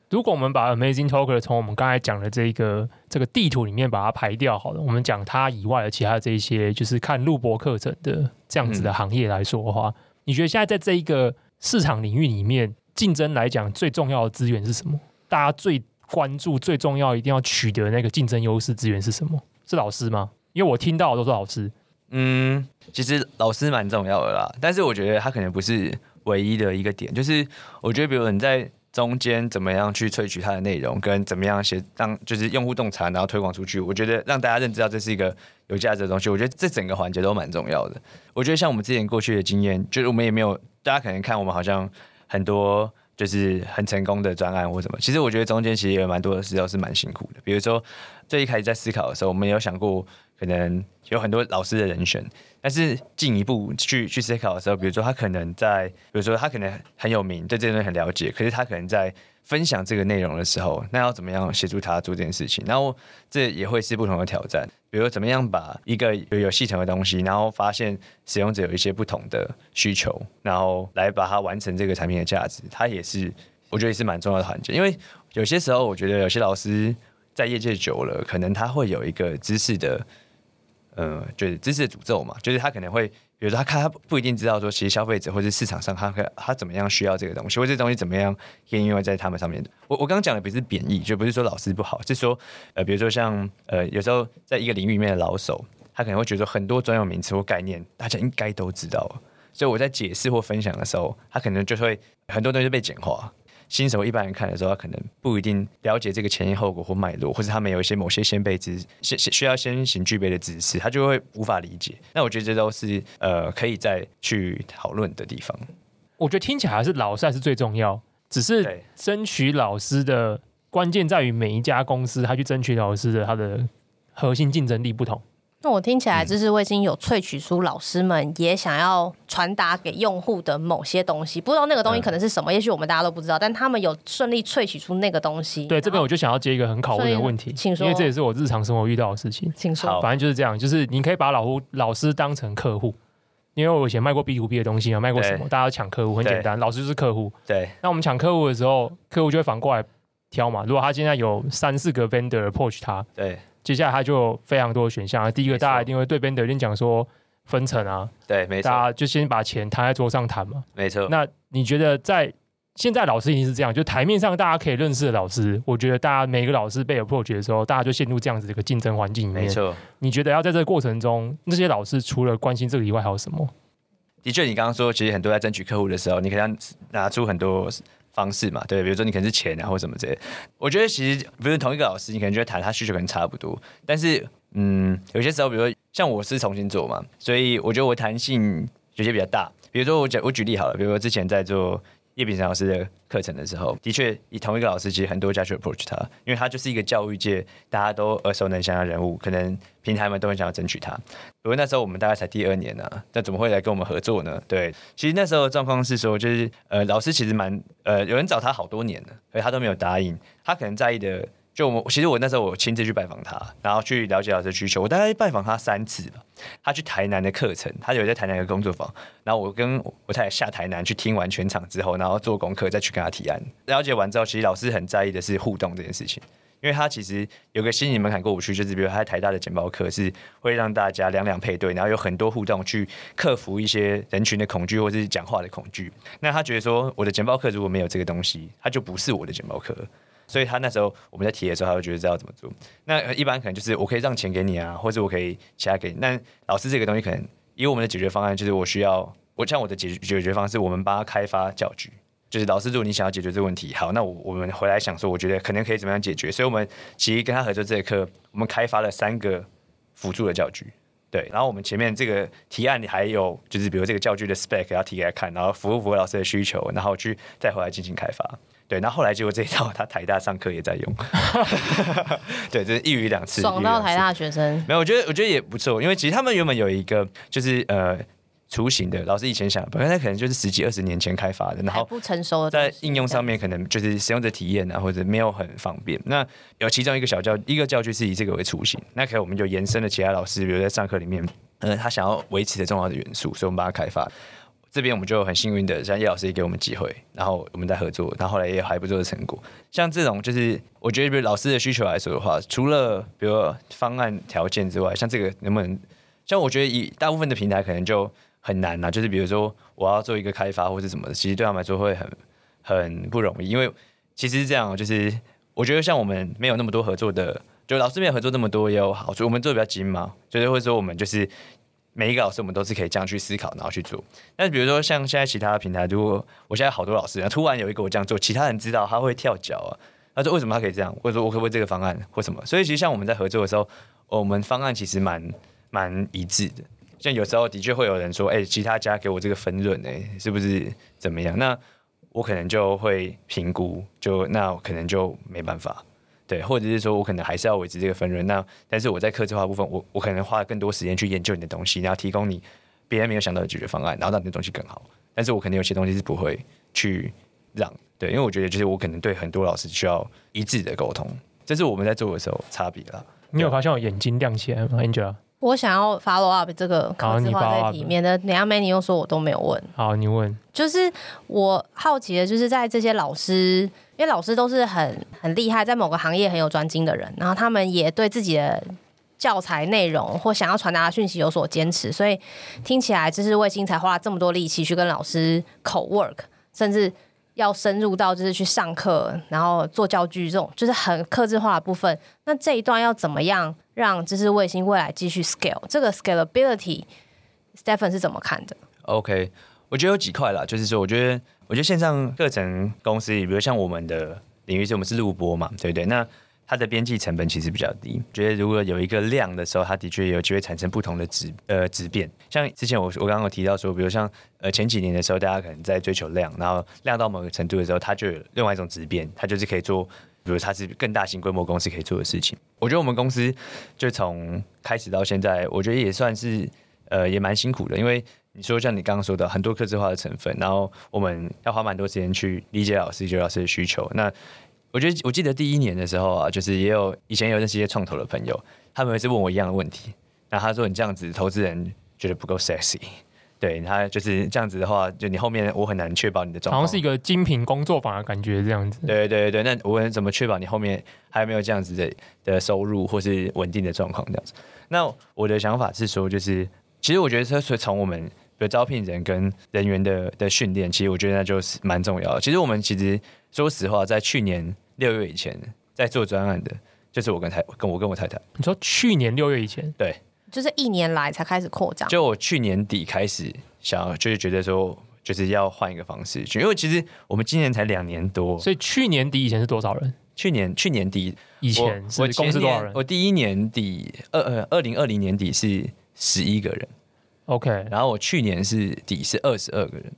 如果我们把 Amazing Talker 从我们刚才讲的这个这个地图里面把它排掉，好了，我们讲它以外的其他的这一些，就是看录播课程的这样子的行业来说的话，嗯、你觉得现在在这一个市场领域里面竞争来讲，最重要的资源是什么？大家最关注、最重要、一定要取得那个竞争优势资源是什么？是老师吗？因为我听到都是老师。嗯，其实老师蛮重要的啦，但是我觉得他可能不是唯一的一个点。就是我觉得，比如你在中间怎么样去萃取它的内容，跟怎么样写让就是用户洞察，然后推广出去，我觉得让大家认知到这是一个有价值的东西。我觉得这整个环节都蛮重要的。我觉得像我们之前过去的经验，就是我们也没有大家可能看我们好像很多。就是很成功的专案或什么，其实我觉得中间其实也有蛮多的时候是蛮辛苦的。比如说最一开始在思考的时候，我们有想过可能有很多老师的人选，但是进一步去去思考的时候，比如说他可能在，比如说他可能很有名，对这些东西很了解，可是他可能在。分享这个内容的时候，那要怎么样协助他做这件事情？然后这也会是不同的挑战。比如怎么样把一个有有系统的东西，然后发现使用者有一些不同的需求，然后来把它完成这个产品的价值，它也是我觉得也是蛮重要的环节。因为有些时候，我觉得有些老师在业界久了，可能他会有一个知识的，呃，就是知识的诅咒嘛，就是他可能会，比如说他看他不一定知道说，其实消费者或者市场上他可他怎么样需要这个东西，或者这东西怎么样可以应用在他们上面。我我刚刚讲的不是贬义，就不是说老师不好，是说呃，比如说像呃，有时候在一个领域里面的老手，他可能会觉得很多专有名词或概念，大家应该都知道，所以我在解释或分享的时候，他可能就会很多东西被简化。新手一般人看的时候，他可能不一定了解这个前因后果或脉络，或者他们有一些某些先备知先需要先行具备的知识，他就会无法理解。那我觉得这都是呃可以再去讨论的地方。我觉得听起来还是老师还是最重要，只是争取老师的关键在于每一家公司他去争取老师的他的核心竞争力不同。那我听起来，知识卫星有萃取出老师们也想要传达给用户的某些东西，不知道那个东西可能是什么，嗯、也许我们大家都不知道，但他们有顺利萃取出那个东西。对，这边我就想要接一个很拷问的问题，请说，因为这也是我日常生活遇到的事情。请说，反正就是这样，就是你可以把老师老师当成客户，因为我以前卖过 B to B 的东西啊，卖过什么，大家抢客户很简单，老师就是客户。对，那我们抢客户的时候，客户就会反过来挑嘛。如果他现在有三四个 vendor approach 他，对。接下来他就有非常多的选项。第一个，大家一定会对 vendor 先讲说分成啊，对，没错，大家就先把钱摊在桌上谈嘛，没错。那你觉得在现在老师已经是这样，就台面上大家可以认识的老师，我觉得大家每个老师被 approach 的时候，大家就陷入这样子的一个竞争环境里面。没错。你觉得要在这个过程中，那些老师除了关心这个以外，还有什么？的确，你刚刚说，其实很多在争取客户的时候，你可能拿出很多。方式嘛，对，比如说你可能是钱啊，或什么之类。我觉得其实不是同一个老师，你可能觉得谈他需求可能差不多，但是嗯，有些时候，比如说像我是重新做嘛，所以我觉得我弹性有些比较大。比如说我讲我举例好了，比如说之前在做。叶秉成老师的课程的时候，的确以同一个老师，其实很多家去 approach 他，因为他就是一个教育界大家都耳熟能详的人物，可能平台们都很想要争取他。不过那时候我们大概才第二年呢、啊，那怎么会来跟我们合作呢？对，其实那时候的状况是说，就是呃，老师其实蛮呃，有人找他好多年了，所以他都没有答应。他可能在意的。就我其实我那时候我亲自去拜访他，然后去了解老师的需求。我大概拜访他三次吧。他去台南的课程，他有在台南的工作坊。然后我跟我太太下台南去听完全场之后，然后做功课再去跟他提案。了解完之后，其实老师很在意的是互动这件事情，因为他其实有个心理门槛过不去，就是比如他在台大的简报课是会让大家两两配对，然后有很多互动去克服一些人群的恐惧或是讲话的恐惧。那他觉得说我的简报课如果没有这个东西，他就不是我的简报课。所以他那时候我们在提的时候，他就觉得知道怎么做。那一般可能就是我可以让钱给你啊，或者我可以其他给你。那老师这个东西可能以我们的解决方案，就是我需要我像我的解决解决方式，我们帮他开发教具。就是老师，如果你想要解决这个问题，好，那我我们回来想说，我觉得可能可以怎么样解决。所以我们其实跟他合作这个课，我们开发了三个辅助的教具。对，然后我们前面这个提案里还有就是比如这个教具的 spec 要提给他看，然后符不符合老师的需求，然后去再回来进行开发。对，那后，后来结果这一套，[LAUGHS] 他台大上课也在用。[LAUGHS] 对，这是一鱼两次。爽到台大学生。没有，我觉得我觉得也不错，因为其实他们原本有一个就是呃雏形的，老师以前想，本来他可能就是十几二十年前开发的，然后不成熟的，在应用上面可能就是使用者体验啊，或者没有很方便。那有其中一个小教一个教具是以这个为雏形，那可能我们就延伸了其他老师，比如在上课里面，呃，他想要维持的重要的元素，所以我们把它开发。这边我们就很幸运的，像叶老师也给我们机会，然后我们在合作，然后来也有还不错的成果。像这种就是我觉得，比如老师的需求来说的话，除了比如方案条件之外，像这个能不能，像我觉得以大部分的平台可能就很难呐、就是比如说我要做一个开发或者什么的，其实对他们来说会很很不容易，因为其实是这样，就是我觉得像我们没有那么多合作的，就老师没有合作那么多也有好处，我们做的比较精嘛，就是会说我们就是。每一个老师，我们都是可以这样去思考，然后去做。但是比如说像现在其他的平台，如果我现在好多老师，突然有一个我这样做，其他人知道他会跳脚啊。他说为什么他可以这样？或者说我可不可以这个方案或什么？所以其实像我们在合作的时候，我们方案其实蛮蛮一致的。像有时候的确会有人说，哎、其他家给我这个分润，哎，是不是怎么样？那我可能就会评估，就那我可能就没办法。对，或者是说我可能还是要维持这个分润，那但是我在客制化部分，我我可能花更多时间去研究你的东西，然后提供你别人没有想到的解决方案，然后让你的东西更好。但是我可能有些东西是不会去让，对，因为我觉得就是我可能对很多老师需要一致的沟通，这是我们在做的时候差别了。你有发现我眼睛亮起来吗，Angela？我想要 follow up 这个客制化在里面的等下 Manny 又说我都没有问。好，你问。就是我好奇的，就是在这些老师，因为老师都是很很厉害，在某个行业很有专精的人，然后他们也对自己的教材内容或想要传达的讯息有所坚持，所以听起来就是卫星才花了这么多力气去跟老师口 work，甚至。要深入到就是去上课，然后做教具这种，就是很克制化的部分。那这一段要怎么样让知识卫星未来继续 scale？这个 scalability，Stephen 是怎么看的？OK，我觉得有几块啦，就是说，我觉得，我觉得线上课程公司，比如像我们的领域是我们是录播嘛，对不对？那它的边际成本其实比较低，觉得如果有一个量的时候，它的确有机会产生不同的质呃质变。像之前我我刚刚有提到说，比如像呃前几年的时候，大家可能在追求量，然后量到某个程度的时候，它就有另外一种质变，它就是可以做，比如它是更大型规模公司可以做的事情。我觉得我们公司就从开始到现在，我觉得也算是呃也蛮辛苦的，因为你说像你刚刚说的很多客制化的成分，然后我们要花蛮多时间去理解老师、解老师的需求，那。我觉得我记得第一年的时候啊，就是也有以前有认识一些创投的朋友，他们也是问我一样的问题。那他说：“你这样子，投资人觉得不够 sexy。”对，他就是这样子的话，就你后面我很难确保你的状况。好像是一个精品工作坊的感觉，这样子。对对对，那我怎么确保你后面还有没有这样子的的收入或是稳定的状况这样子？那我的想法是说，就是其实我觉得这是从我们的招聘人跟人员的的训练，其实我觉得那就是蛮重要的。其实我们其实说实话，在去年。六月以前在做专案的，就是我跟太跟我跟我太太。你说去年六月以前，对，就是一年来才开始扩张。就我去年底开始想要，就是觉得说，就是要换一个方式去，因为其实我们今年才两年多，所以去年底以前是多少人？去年去年底以前是公司多少人？我第一年底二呃二零二零年底是十一个人，OK，然后我去年是底是二十二个人，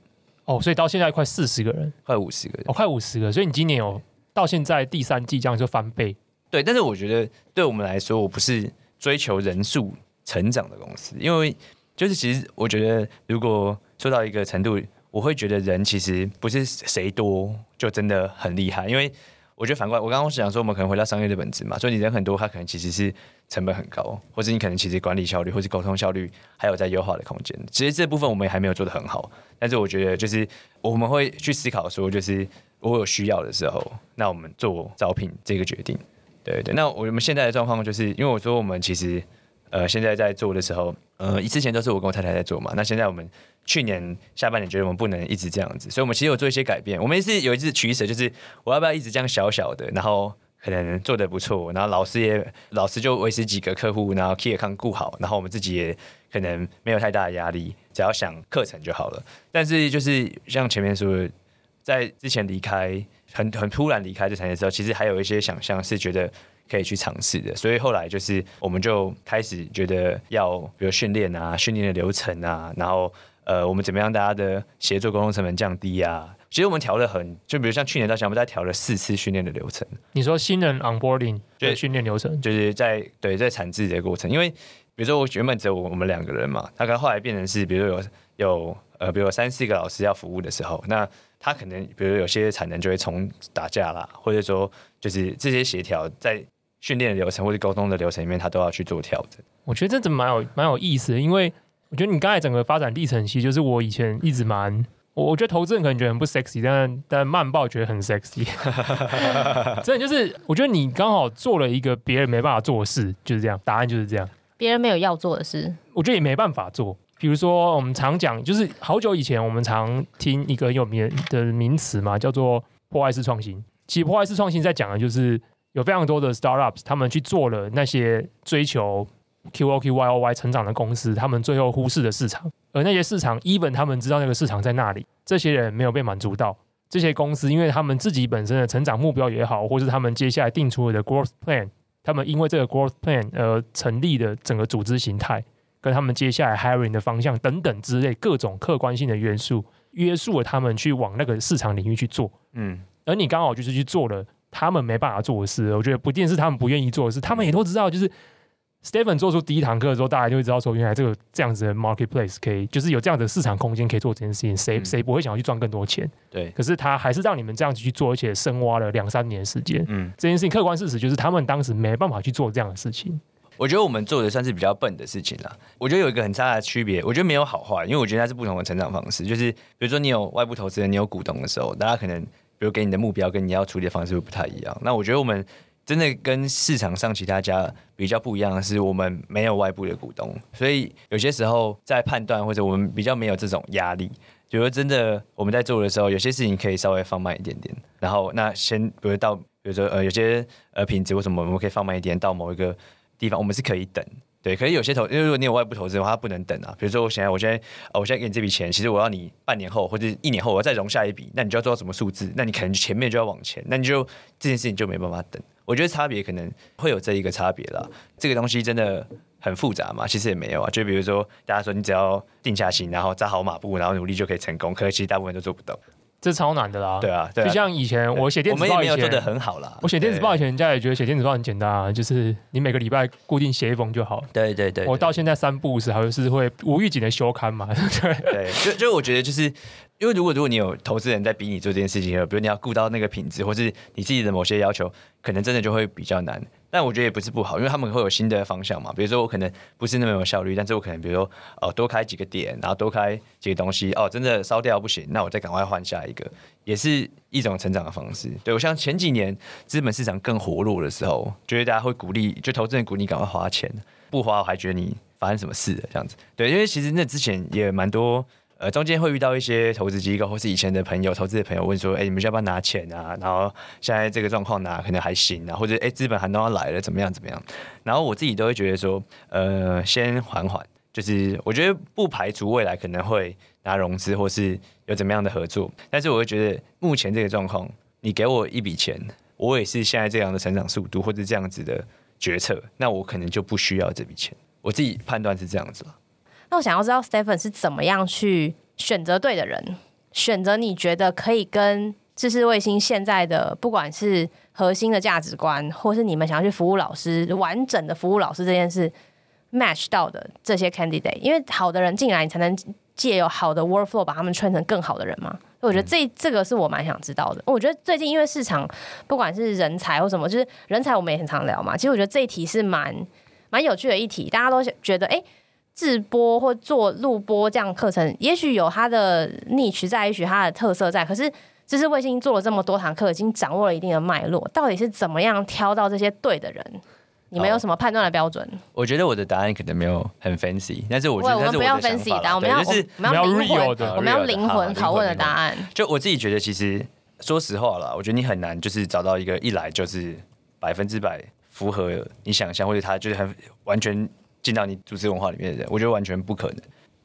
哦，所以到现在快四十个人，快五十个人，哦，快五十个，所以你今年有。到现在第三季这样就翻倍，对，但是我觉得对我们来说，我不是追求人数成长的公司，因为就是其实我觉得，如果说到一个程度，我会觉得人其实不是谁多就真的很厉害，因为我觉得反过来，我刚刚是想说，我们可能回到商业的本质嘛，所以你人很多，它可能其实是成本很高，或者你可能其实管理效率或是沟通效率还有在优化的空间。其实这部分我们也还没有做得很好，但是我觉得就是我们会去思考说，就是。我有需要的时候，那我们做招聘这个决定，对对。那我们现在的状况就是，因为我说我们其实呃现在在做的时候，呃之前都是我跟我太太在做嘛。那现在我们去年下半年觉得我们不能一直这样子，所以我们其实有做一些改变。我们也是有一次取舍，就是我要不要一直这样小小的，然后可能做得不错，然后老师也老师就维持几个客户，然后 key account 顾好，然后我们自己也可能没有太大的压力，只要想课程就好了。但是就是像前面说的。在之前离开很很突然离开这产业的时候，其实还有一些想象是觉得可以去尝试的，所以后来就是我们就开始觉得要比如训练啊，训练的流程啊，然后呃我们怎么样大家的协作沟通成本降低啊，其实我们调了很，就比如像去年到现在，我们在调了四次训练的流程。你说新人 onboarding 对训练流程，就是在对在产制的过程，因为比如说我原本只有我们两个人嘛，大概后来变成是比如说有有呃比如说三四个老师要服务的时候，那他可能，比如有些产能就会从打架啦，或者说就是这些协调在训练的流程或者沟通的流程里面，他都要去做调整。我觉得这真蛮有蛮有意思的，因为我觉得你刚才整个发展历程，其实就是我以前一直蛮，我我觉得投资人可能觉得很不 sexy，但但慢报觉得很 sexy。[LAUGHS] 真的就是，我觉得你刚好做了一个别人没办法做的事，就是这样，答案就是这样。别人没有要做的事，我觉得也没办法做。比如说，我们常讲，就是好久以前，我们常听一个很有名的名词嘛，叫做破坏式创新。其实破坏式创新在讲的就是有非常多的 startups，他们去做了那些追求 QOQ YOY 成长的公司，他们最后忽视的市场，而那些市场，even 他们知道那个市场在那里，这些人没有被满足到。这些公司，因为他们自己本身的成长目标也好，或是他们接下来定出的 growth plan，他们因为这个 growth plan 而成立的整个组织形态。跟他们接下来 hiring 的方向等等之类各种客观性的元素约束了他们去往那个市场领域去做，嗯，而你刚好就是去做了他们没办法做的事。我觉得不一定是他们不愿意做的事，他们也都知道。就是 Stephen 做出第一堂课的时候，大家就会知道说，原来这个这样子的 marketplace 可以，就是有这样的市场空间可以做这件事情。谁谁不会想要去赚更多钱？对。可是他还是让你们这样子去做，而且深挖了两三年时间。嗯，这件事情客观事实就是他们当时没办法去做这样的事情。我觉得我们做的算是比较笨的事情了。我觉得有一个很大的区别，我觉得没有好坏，因为我觉得它是不同的成长方式。就是比如说你有外部投资人，你有股东的时候，大家可能比如给你的目标跟你要处理的方式会不太一样。那我觉得我们真的跟市场上其他家比较不一样的是，我们没有外部的股东，所以有些时候在判断或者我们比较没有这种压力。比如真的我们在做的时候，有些事情可以稍微放慢一点点，然后那先比如到。比如说，呃，有些呃品质为什么我们可以放慢一点到某一个地方，我们是可以等，对。可是有些投，因为如果你有外部投资的话，它不能等啊。比如说，我现在，我现在，呃，我现在给你这笔钱，其实我要你半年后或者一年后，我要再融下一笔，那你就要做到什么数字？那你可能前面就要往前，那你就这件事情就没办法等。我觉得差别可能会有这一个差别啦。这个东西真的很复杂嘛？其实也没有啊。就比如说，大家说你只要定下心，然后扎好马步，然后努力就可以成功，可是其实大部分都做不到。这超难的啦，对啊，对啊，就像以前我写电子报，我们也没有做得很好啦。我写电子报以前，人家也觉得写电子报很简单啊，就是你每个礼拜固定写一封就好。对对对，我到现在三不五时还是会无预警的休刊嘛。[LAUGHS] 对对，就就我觉得就是因为如果如果你有投资人在逼你做这件事情，比如你要顾到那个品质，或是你自己的某些要求，可能真的就会比较难。但我觉得也不是不好，因为他们会有新的方向嘛。比如说我可能不是那么有效率，但是我可能比如说哦多开几个点，然后多开几个东西哦，真的烧掉不行，那我再赶快换下一个，也是一种成长的方式。对，我像前几年资本市场更活络的时候，觉得大家会鼓励，就投资人鼓励赶快花钱，不花我还觉得你发生什么事了这样子。对，因为其实那之前也蛮多。呃，中间会遇到一些投资机构或是以前的朋友、投资的朋友问说：“哎、你们要不要拿钱啊？”然后现在这个状况拿可能还行啊，或者哎，资本寒冬要来了，怎么样怎么样？然后我自己都会觉得说，呃，先缓缓，就是我觉得不排除未来可能会拿融资或是有怎么样的合作，但是我会觉得目前这个状况，你给我一笔钱，我也是现在这样的成长速度或者这样子的决策，那我可能就不需要这笔钱。我自己判断是这样子了。那我想要知道 Stephen 是怎么样去选择对的人，选择你觉得可以跟知识卫星现在的不管是核心的价值观，或是你们想要去服务老师，完整的服务老师这件事 match 到的这些 candidate，因为好的人进来，你才能借有好的 workflow 把他们 train 成更好的人嘛。我觉得这这个是我蛮想知道的。我觉得最近因为市场不管是人才或什么，就是人才我们也很常聊嘛。其实我觉得这一题是蛮蛮有趣的一题，大家都觉得哎。欸直播或做录播这样课程，也许有它的 niche 在，也许它的特色在。可是，知识卫星做了这么多堂课，已经掌握了一定的脉络，到底是怎么样挑到这些对的人？你们有什么判断的标准？我觉得我的答案可能没有很 fancy，但是我觉得我们不要 fancy 答案，我们要就是我们要灵魂 [LAUGHS] 的，我们要灵魂拷问的答案。就我自己觉得，其实说实话了，我觉得你很难就是找到一个一来就是百分之百符合你想象，或者他就是很完全。进到你组织文化里面的人，我觉得完全不可能。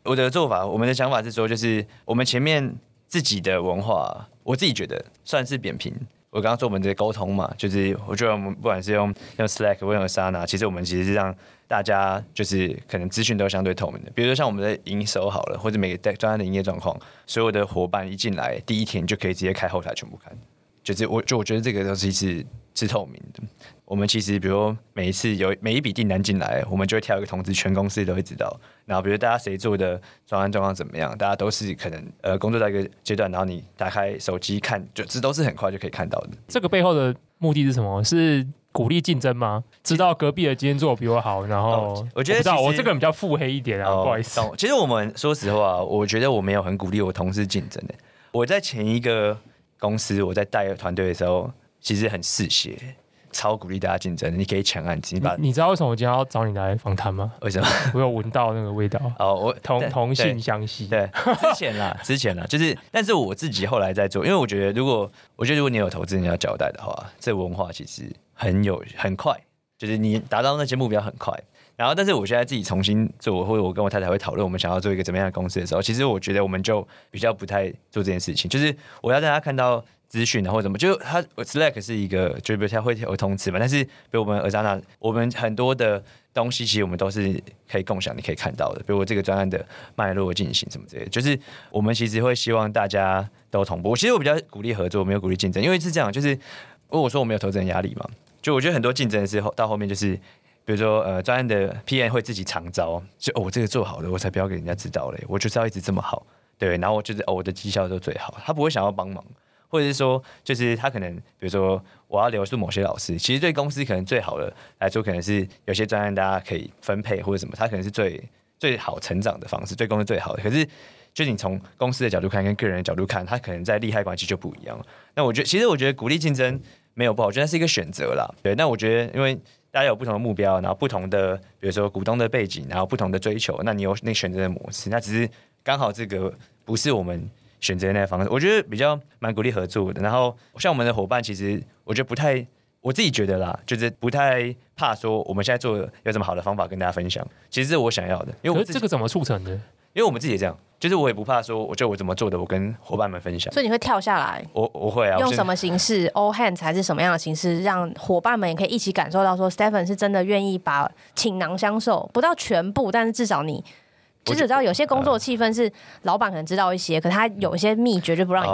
我的做法，我们的想法是说，就是我们前面自己的文化，我自己觉得算是扁平。我刚刚说我们的沟通嘛，就是我觉得我们不管是用用 Slack 或用 Sana，其实我们其实是让大家就是可能资讯都相对透明的。比如说像我们的营收好了，或者每个专案的营业状况，所有的伙伴一进来第一天就可以直接开后台全部看。就是我就我觉得这个东西是是透明的。我们其实比如说每一次有每一笔订单进来，我们就会跳一个通知，全公司都会知道。然后比如大家谁做的专案状况怎么样，大家都是可能呃工作到一个阶段，然后你打开手机看，就这都是很快就可以看到的。这个背后的目的是什么？是鼓励竞争吗？知道隔壁的今天做的比我好，然后我，我觉得我知道我这个人比较腹黑一点啊，哦、不好意思。其实我们说实话，我觉得我没有很鼓励我同事竞争的。我在前一个。公司我在带团队的时候，其实很嗜血，超鼓励大家竞争。你可以抢案子，你把你，你知道为什么我今天要找你来访谈吗？为什么？我有闻到那个味道。[LAUGHS] 哦，我同同性相吸。对，之前啦，[LAUGHS] 之前啦，就是，但是我自己后来在做，因为我觉得，如果我觉得如果你有投资人要交代的话，这文化其实很有很快，就是你达到那些目标很快。然后，但是我现在自己重新做，或者我跟我太太会讨论，我们想要做一个怎么样的公司的时候，其实我觉得我们就比较不太做这件事情。就是我要让大家看到资讯啊，或者什么，就它 Slack 是一个，就比如它会有通知嘛。但是，比如我们 Asana，我们很多的东西其实我们都是可以共享，你可以看到的。比如我这个专案的脉络进行什么之类的，就是我们其实会希望大家都同步。其实我比较鼓励合作，没有鼓励竞争，因为是这样，就是如果我说我没有投资人压力嘛，就我觉得很多竞争是后到后面就是。比如说，呃，专案的 PM 会自己常招，就哦，我这个做好了，我才不要给人家知道嘞，我就是要一直这么好，对，然后我就是哦，我的绩效都最好，他不会想要帮忙，或者是说，就是他可能比如说我要留住某些老师，其实对公司可能最好的来说，可能是有些专案大家可以分配或者什么，他可能是最最好成长的方式，对公司最好的。可是，就你从公司的角度看，跟个人的角度看，他可能在利害关系就不一样。那我觉得，其实我觉得鼓励竞争没有不好，我觉得是一个选择啦。对，那我觉得因为。大家有不同的目标，然后不同的，比如说股东的背景，然后不同的追求，那你有那选择的模式，那只是刚好这个不是我们选择那个方式。我觉得比较蛮鼓励合作的。然后像我们的伙伴，其实我觉得不太，我自己觉得啦，就是不太怕说我们现在做有什么好的方法跟大家分享。其实是我想要的，因为我这个怎么促成的？因为我们自己也这样。就是我也不怕说，我就我怎么做的，我跟伙伴们分享。所以你会跳下来，我我会啊。用什么形式？All hands 还是什么样的形式，让伙伴们也可以一起感受到说，Stephen 是真的愿意把倾囊相授，不到全部，但是至少你。就是知道有些工作气氛是老板可能知道一些，可他有一些秘诀就不让你知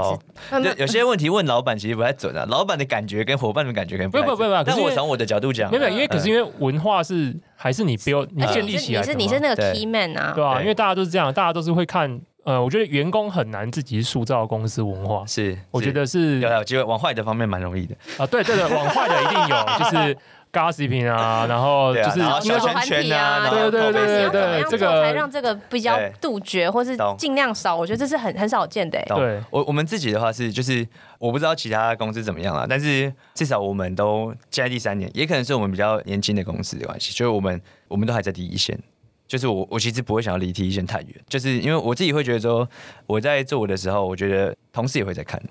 道。对，有些问题问老板其实不太准啊。老板的感觉跟伙伴的感觉可能不不不不。但我从我的角度讲，没有，因为可是因为文化是还是你不要你建立起来。你是你是那个 key man 啊，对啊，因为大家都是这样，大家都是会看。呃，我觉得员工很难自己塑造公司文化。是，我觉得是有有机会往坏的方面蛮容易的啊。对对对，往坏的一定有，就是。Gossiping 啊，然后就是小圈圈啊，对对对对对，这个才让这个比较杜绝，或是尽量少。我觉得这是很很少见的。对，我我们自己的话是，就是我不知道其他公司怎么样了，但是至少我们都现在第三年，也可能是我们比较年轻的公司的关系，就是我们我们都还在第一线。就是我我其实不会想要离第一线太远，就是因为我自己会觉得说，我在做我的时候，我觉得同事也会在看。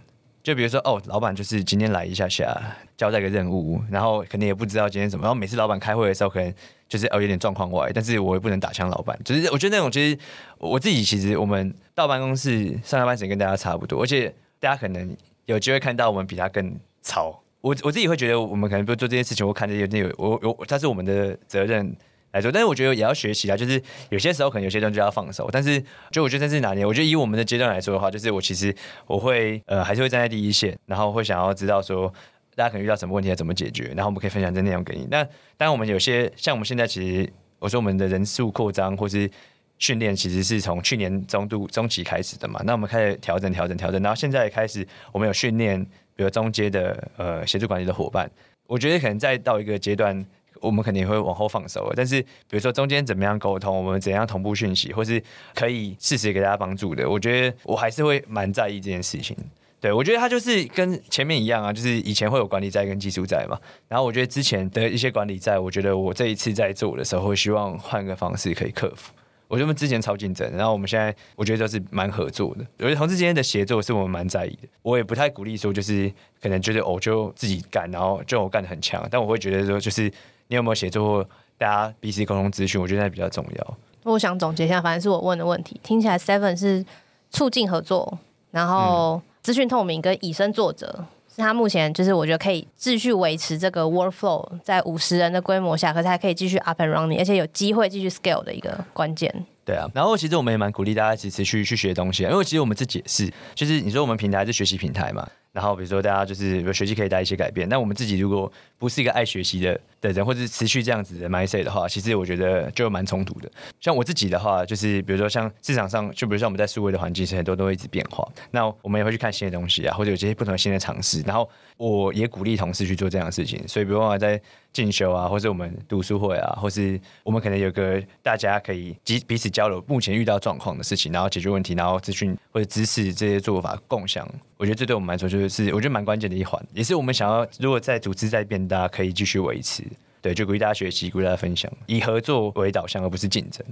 就比如说，哦，老板就是今天来一下下，交代个任务，然后肯定也不知道今天怎么，然后每次老板开会的时候，可能就是哦有点状况外，但是我也不能打枪老板，就是我觉得那种其实我自己其实我们到办公室上下班时间跟大家差不多，而且大家可能有机会看到我们比他更吵，我我自己会觉得我们可能不做这件事情，我看着有点有我有，他是我们的责任。来说，但是我觉得也要学习啊，就是有些时候可能有些东西要放手，但是就我觉得这是哪年？我觉得以我们的阶段来说的话，就是我其实我会呃还是会站在第一线，然后会想要知道说大家可能遇到什么问题要怎么解决，然后我们可以分享这内容给你。那当然我们有些像我们现在其实我说我们的人数扩张或是训练其实是从去年中度中期开始的嘛，那我们开始调整调整调整，然后现在开始我们有训练，比如中阶的呃协助管理的伙伴，我觉得可能再到一个阶段。我们肯定会往后放手，但是比如说中间怎么样沟通，我们怎样同步讯息，或是可以适时给大家帮助的，我觉得我还是会蛮在意这件事情。对，我觉得他就是跟前面一样啊，就是以前会有管理在跟技术在嘛，然后我觉得之前的一些管理在，我觉得我这一次在做的时候，会希望换个方式可以克服。我觉得之前超竞争，然后我们现在我觉得都是蛮合作的。我觉得同事之间的协作是我们蛮在意的。我也不太鼓励说就是可能觉得我就自己干，然后就我干得很强，但我会觉得说就是。你有没有协作？大家彼此沟通资讯，我觉得那比较重要。我想总结一下，反正是我问的问题，听起来 Seven 是促进合作，然后资讯透明跟以身作则，是他目前就是我觉得可以继续维持这个 workflow 在五十人的规模下，可是还可以继续 up and running，而且有机会继续 scale 的一个关键。对啊，然后其实我们也蛮鼓励大家一起持续去学东西，因为其实我们自己也是，就是你说我们平台是学习平台嘛。然后比如说大家就是有学习可以带一些改变，那我们自己如果不是一个爱学习的的人，或者是持续这样子的 mindset 的话，其实我觉得就蛮冲突的。像我自己的话，就是比如说像市场上，就比如说我们在数位的环境，是很多都会一直变化，那我们也会去看新的东西啊，或者有这些不同的新的尝试。然后我也鼓励同事去做这样的事情，所以比如说在进修啊，或者我们读书会啊，或是我们可能有个大家可以彼彼此交流目前遇到状况的事情，然后解决问题，然后资讯或者知识这些做法共享。我觉得这对我们来说就是，我觉得蛮关键的一环，也是我们想要，如果在组织在变大，可以继续维持。对，就鼓励大家学习，鼓励大家分享，以合作为导向，而不是竞争。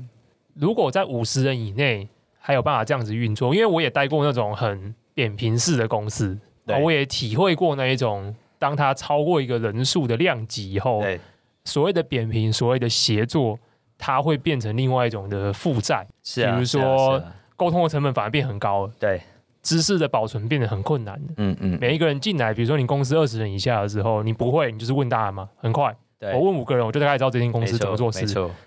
如果在五十人以内还有办法这样子运作，因为我也待过那种很扁平式的公司，我也体会过那一种，当它超过一个人数的量级以后，对所谓的扁平，所谓的协作，它会变成另外一种的负债。是啊，比如说沟通的成本反而变很高了。对。知识的保存变得很困难嗯嗯，每一个人进来，比如说你公司二十人以下的时候，你不会，你就是问大家嘛，很快。我问五个人，我就大概知道这间公司怎么做事。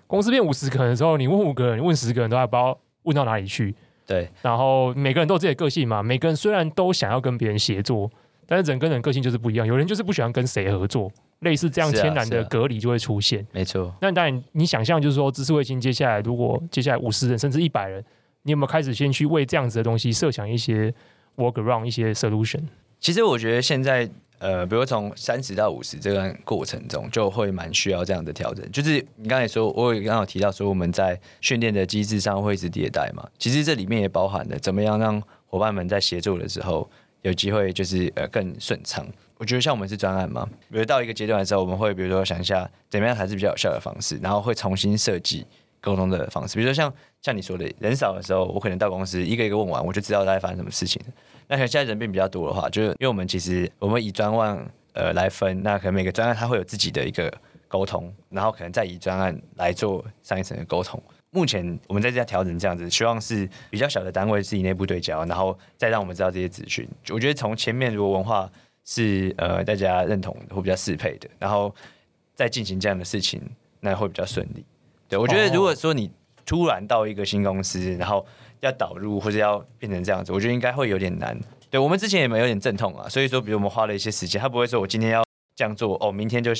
公司变五十个人的时候，你问五个人，你问十个人，都还不知道问到哪里去。对。然后每个人都有自己的个性嘛，每个人虽然都想要跟别人协作，但是人跟人个性就是不一样。有人就是不喜欢跟谁合作，类似这样天然的隔离就会出现。没错。那当然，你想象就是说，知识卫星接下来如果接下来五十人甚至一百人，你有没有开始先去为这样子的东西设想一些？work around 一些 solution，其实我觉得现在。呃，比如从三十到五十这段过程中，就会蛮需要这样的调整。就是你刚才说，我也刚好提到说，我们在训练的机制上会一直迭代嘛。其实这里面也包含了怎么样让伙伴们在协作的时候有机会就是呃更顺畅。我觉得像我们是专案嘛，比如到一个阶段的时候，我们会比如说想一下怎么样才是比较有效的方式，然后会重新设计沟通的方式。比如说像像你说的，人少的时候，我可能到公司一个一个问完，我就知道大概发生什么事情。那可能现在人变比较多的话，就是因为我们其实我们以专案呃来分，那可能每个专案它会有自己的一个沟通，然后可能再以专案来做上一层的沟通。目前我们在这调整这样子，希望是比较小的单位自己内部对焦，然后再让我们知道这些资讯。我觉得从前面如果文化是呃大家认同会比较适配的，然后再进行这样的事情，那会比较顺利。对，我觉得如果说你突然到一个新公司，然后要导入或者要变成这样子，我觉得应该会有点难。对，我们之前也没有点阵痛啊，所以说，比如我们花了一些时间，他不会说我今天要这样做，哦，明天就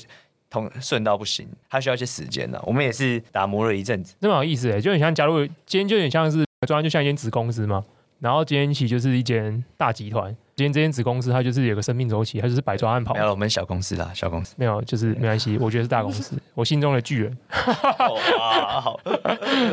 通顺到不行，他需要一些时间呢。我们也是打磨了一阵子，那么有意思哎，就很像假如今天就有点像是专案，就像一间子公司嘛，然后今天起就是一间大集团。今天这间子公司，它就是有个生命周期，它就是摆专案跑。没有，我们小公司啦，小公司没有，就是没关系。我觉得是大公司，[LAUGHS] 我心中的巨人。好，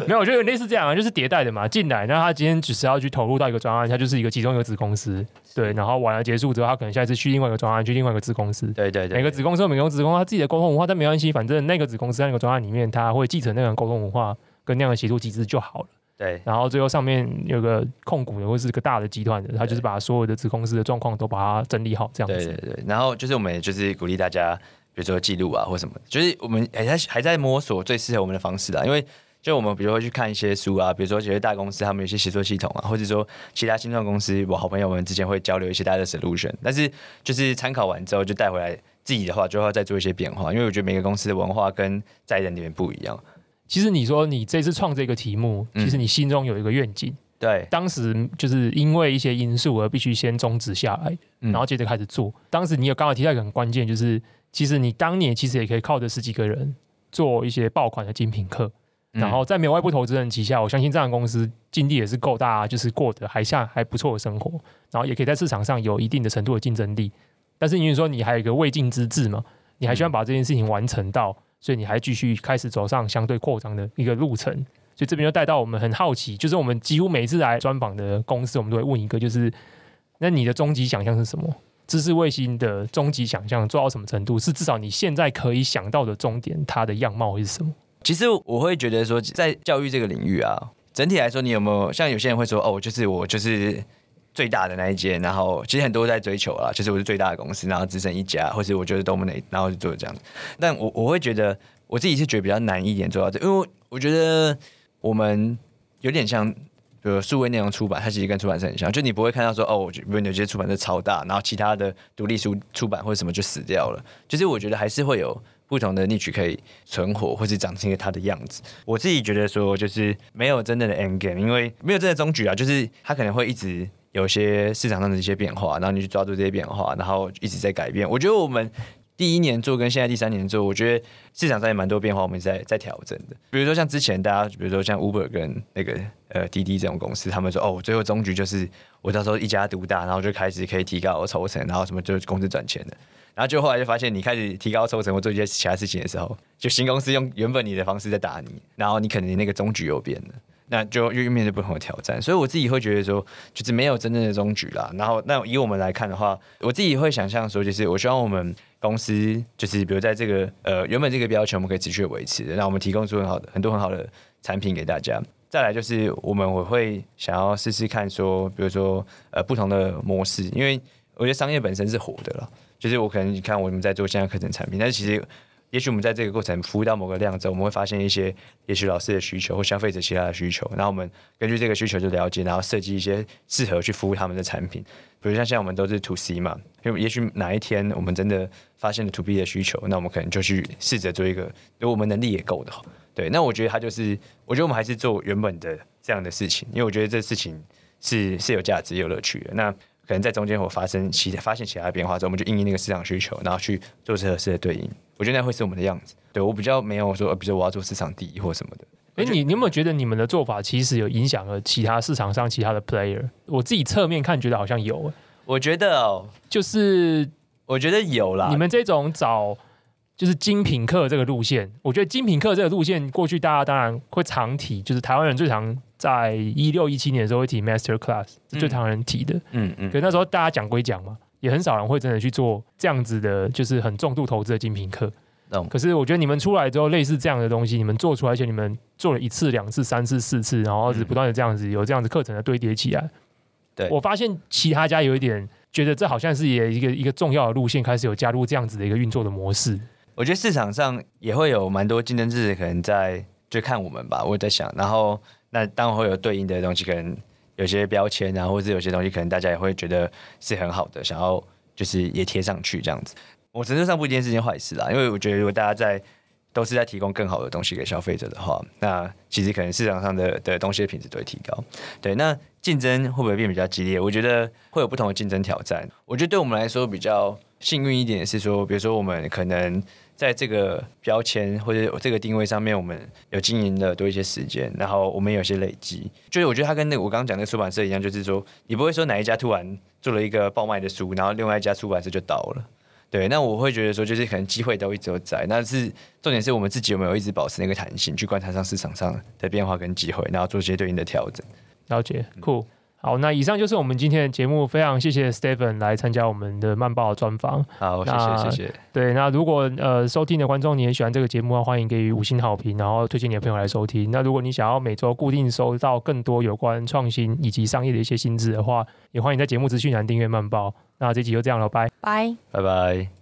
没有，我觉得类似这样啊，就是迭代的嘛。进来，然后他今天只是要去投入到一个专案，他就是一个其中一个子公司。对，然后完了结束之后，他可能下一次去另外一个专案，去另外一个子公司。对对对，每个子公司有每个子公司他自己的沟通文化，但没关系，反正那个子公司在那个专案里面，他会继承那个沟通文化跟那样的协助机制就好了。对，然后最后上面有个控股的，或是个大的集团的，他就是把所有的子公司的状况都把它整理好，这样子。对对对。然后就是我们也就是鼓励大家，比如说记录啊或什么，就是我们还在还在摸索最适合我们的方式啦。因为就我们比如说会去看一些书啊，比如说有些大公司他们有些协作系统啊，或者说其他新创公司，我好朋友们之间会交流一些大家的 solution。但是就是参考完之后就带回来自己的话，就要再做一些变化。因为我觉得每个公司的文化跟在人里面不一样。其实你说你这次创这个题目，其实你心中有一个愿景。对，当时就是因为一些因素而必须先终止下来，然后接着开始做。当时你有刚好提到一个很关键，就是其实你当年其实也可以靠着十几个人做一些爆款的精品课，然后在没有外部投资人旗下，我相信这样的公司经历也是够大，就是过得还像还不错的生活，然后也可以在市场上有一定的程度的竞争力。但是因为说你还有一个未竟之志嘛，你还希望把这件事情完成到。所以你还继续开始走上相对扩张的一个路程，所以这边就带到我们很好奇，就是我们几乎每次来专访的公司，我们都会问一个，就是那你的终极想象是什么？知识卫星的终极想象做到什么程度？是至少你现在可以想到的终点，它的样貌会是什么？其实我会觉得说，在教育这个领域啊，整体来说，你有没有像有些人会说，哦，就是我就是。最大的那一间，然后其实很多在追求啦，就是我是最大的公司，然后只剩一家，或是我觉得 dominate，然后就做这样。但我我会觉得，我自己是觉得比较难一点做到这，因为我觉得我们有点像，比如数位内容出版，它其实跟出版社很像，就你不会看到说，哦，我觉得有些出版社超大，然后其他的独立书出版或者什么就死掉了。就是我觉得还是会有不同的 niche 可以存活，或是长成一个它的样子。我自己觉得说，就是没有真正的 end game，因为没有真的终局啊，就是它可能会一直。有些市场上的一些变化，然后你去抓住这些变化，然后一直在改变。我觉得我们第一年做跟现在第三年做，我觉得市场上也蛮多变化，我们在在调整的。比如说像之前大家，比如说像 Uber 跟那个呃滴滴这种公司，他们说哦，最后终局就是我到时候一家独大，然后就开始可以提高我抽成，然后什么就公司赚钱的。然后就后来就发现，你开始提高抽成或做一些其他事情的时候，就新公司用原本你的方式在打你，然后你可能那个终局又变了。那就又面对不同的挑战，所以我自己会觉得说，就是没有真正的终局啦。然后，那以我们来看的话，我自己会想象说，就是我希望我们公司，就是比如在这个呃原本这个标签，我们可以持续维持的，那我们提供出很好的很多很好的产品给大家。再来就是我们我会想要试试看说，比如说呃不同的模式，因为我觉得商业本身是活的了。就是我可能你看我们在做现在课程产品，但是其实。也许我们在这个过程服务到某个量之后，我们会发现一些也许老师的需求或消费者其他的需求，然后我们根据这个需求就了解，然后设计一些适合去服务他们的产品。比如像现在我们都是 To C 嘛，因为也许哪一天我们真的发现了 To B 的需求，那我们可能就去试着做一个，如果我们能力也够的话，对，那我觉得它就是，我觉得我们还是做原本的这样的事情，因为我觉得这事情是是有价值、有乐趣的。那可能在中间我发生其发现其他的变化之后，我们就应应那个市场需求，然后去做最合适的对应。我觉得那会是我们的样子。对，我比较没有说，比如说我要做市场第一或什么的。哎、欸，你你有没有觉得你们的做法其实有影响了其他市场上其他的 player？我自己侧面看觉得好像有。我觉得哦，就是我觉得有啦。你们这种找就是精品课这个路线，我觉得精品课这个路线过去大家当然会常提，就是台湾人最常在一六一七年的时候会提 Master Class，是最常人提的。嗯嗯。可那时候大家讲归讲嘛，也很少人会真的去做这样子的，就是很重度投资的精品课。可是我觉得你们出来之后，类似这样的东西，你们做出来，而且你们做了一次、两次、三次、四次，然后是不断的这样子有这样子课程的堆叠起来。对，我发现其他家有一点觉得这好像是也一个一个重要的路线，开始有加入这样子的一个运作的模式。我觉得市场上也会有蛮多竞争者可能在就看我们吧，我在想，然后那当然会有对应的东西，可能有些标签啊，或者有些东西可能大家也会觉得是很好的，想要就是也贴上去这样子。我程度上不一定是件坏事啦，因为我觉得如果大家在都是在提供更好的东西给消费者的话，那其实可能市场上的的东西的品质都会提高。对，那竞争会不会变比较激烈？我觉得会有不同的竞争挑战。我觉得对我们来说比较幸运一点是说，比如说我们可能在这个标签或者这个定位上面，我们有经营了多一些时间，然后我们有些累积。就是我觉得它跟那个我刚刚讲的出版社一样，就是说你不会说哪一家突然做了一个爆卖的书，然后另外一家出版社就倒了。对，那我会觉得说，就是可能机会都一直都在，那是重点是我们自己有没有一直保持那个弹性，去观察上市场上的变化跟机会，然后做一些对应的调整。了解，酷。好，那以上就是我们今天的节目，非常谢谢 Stephen 来参加我们的慢报的专访。好，谢谢谢谢。对，那如果呃收听的观众你也喜欢这个节目的话，欢迎给予五星好评，然后推荐你的朋友来收听。那如果你想要每周固定收到更多有关创新以及商业的一些新知的话，也欢迎在节目资讯栏订阅慢报。那这集就这样了，拜拜，拜拜。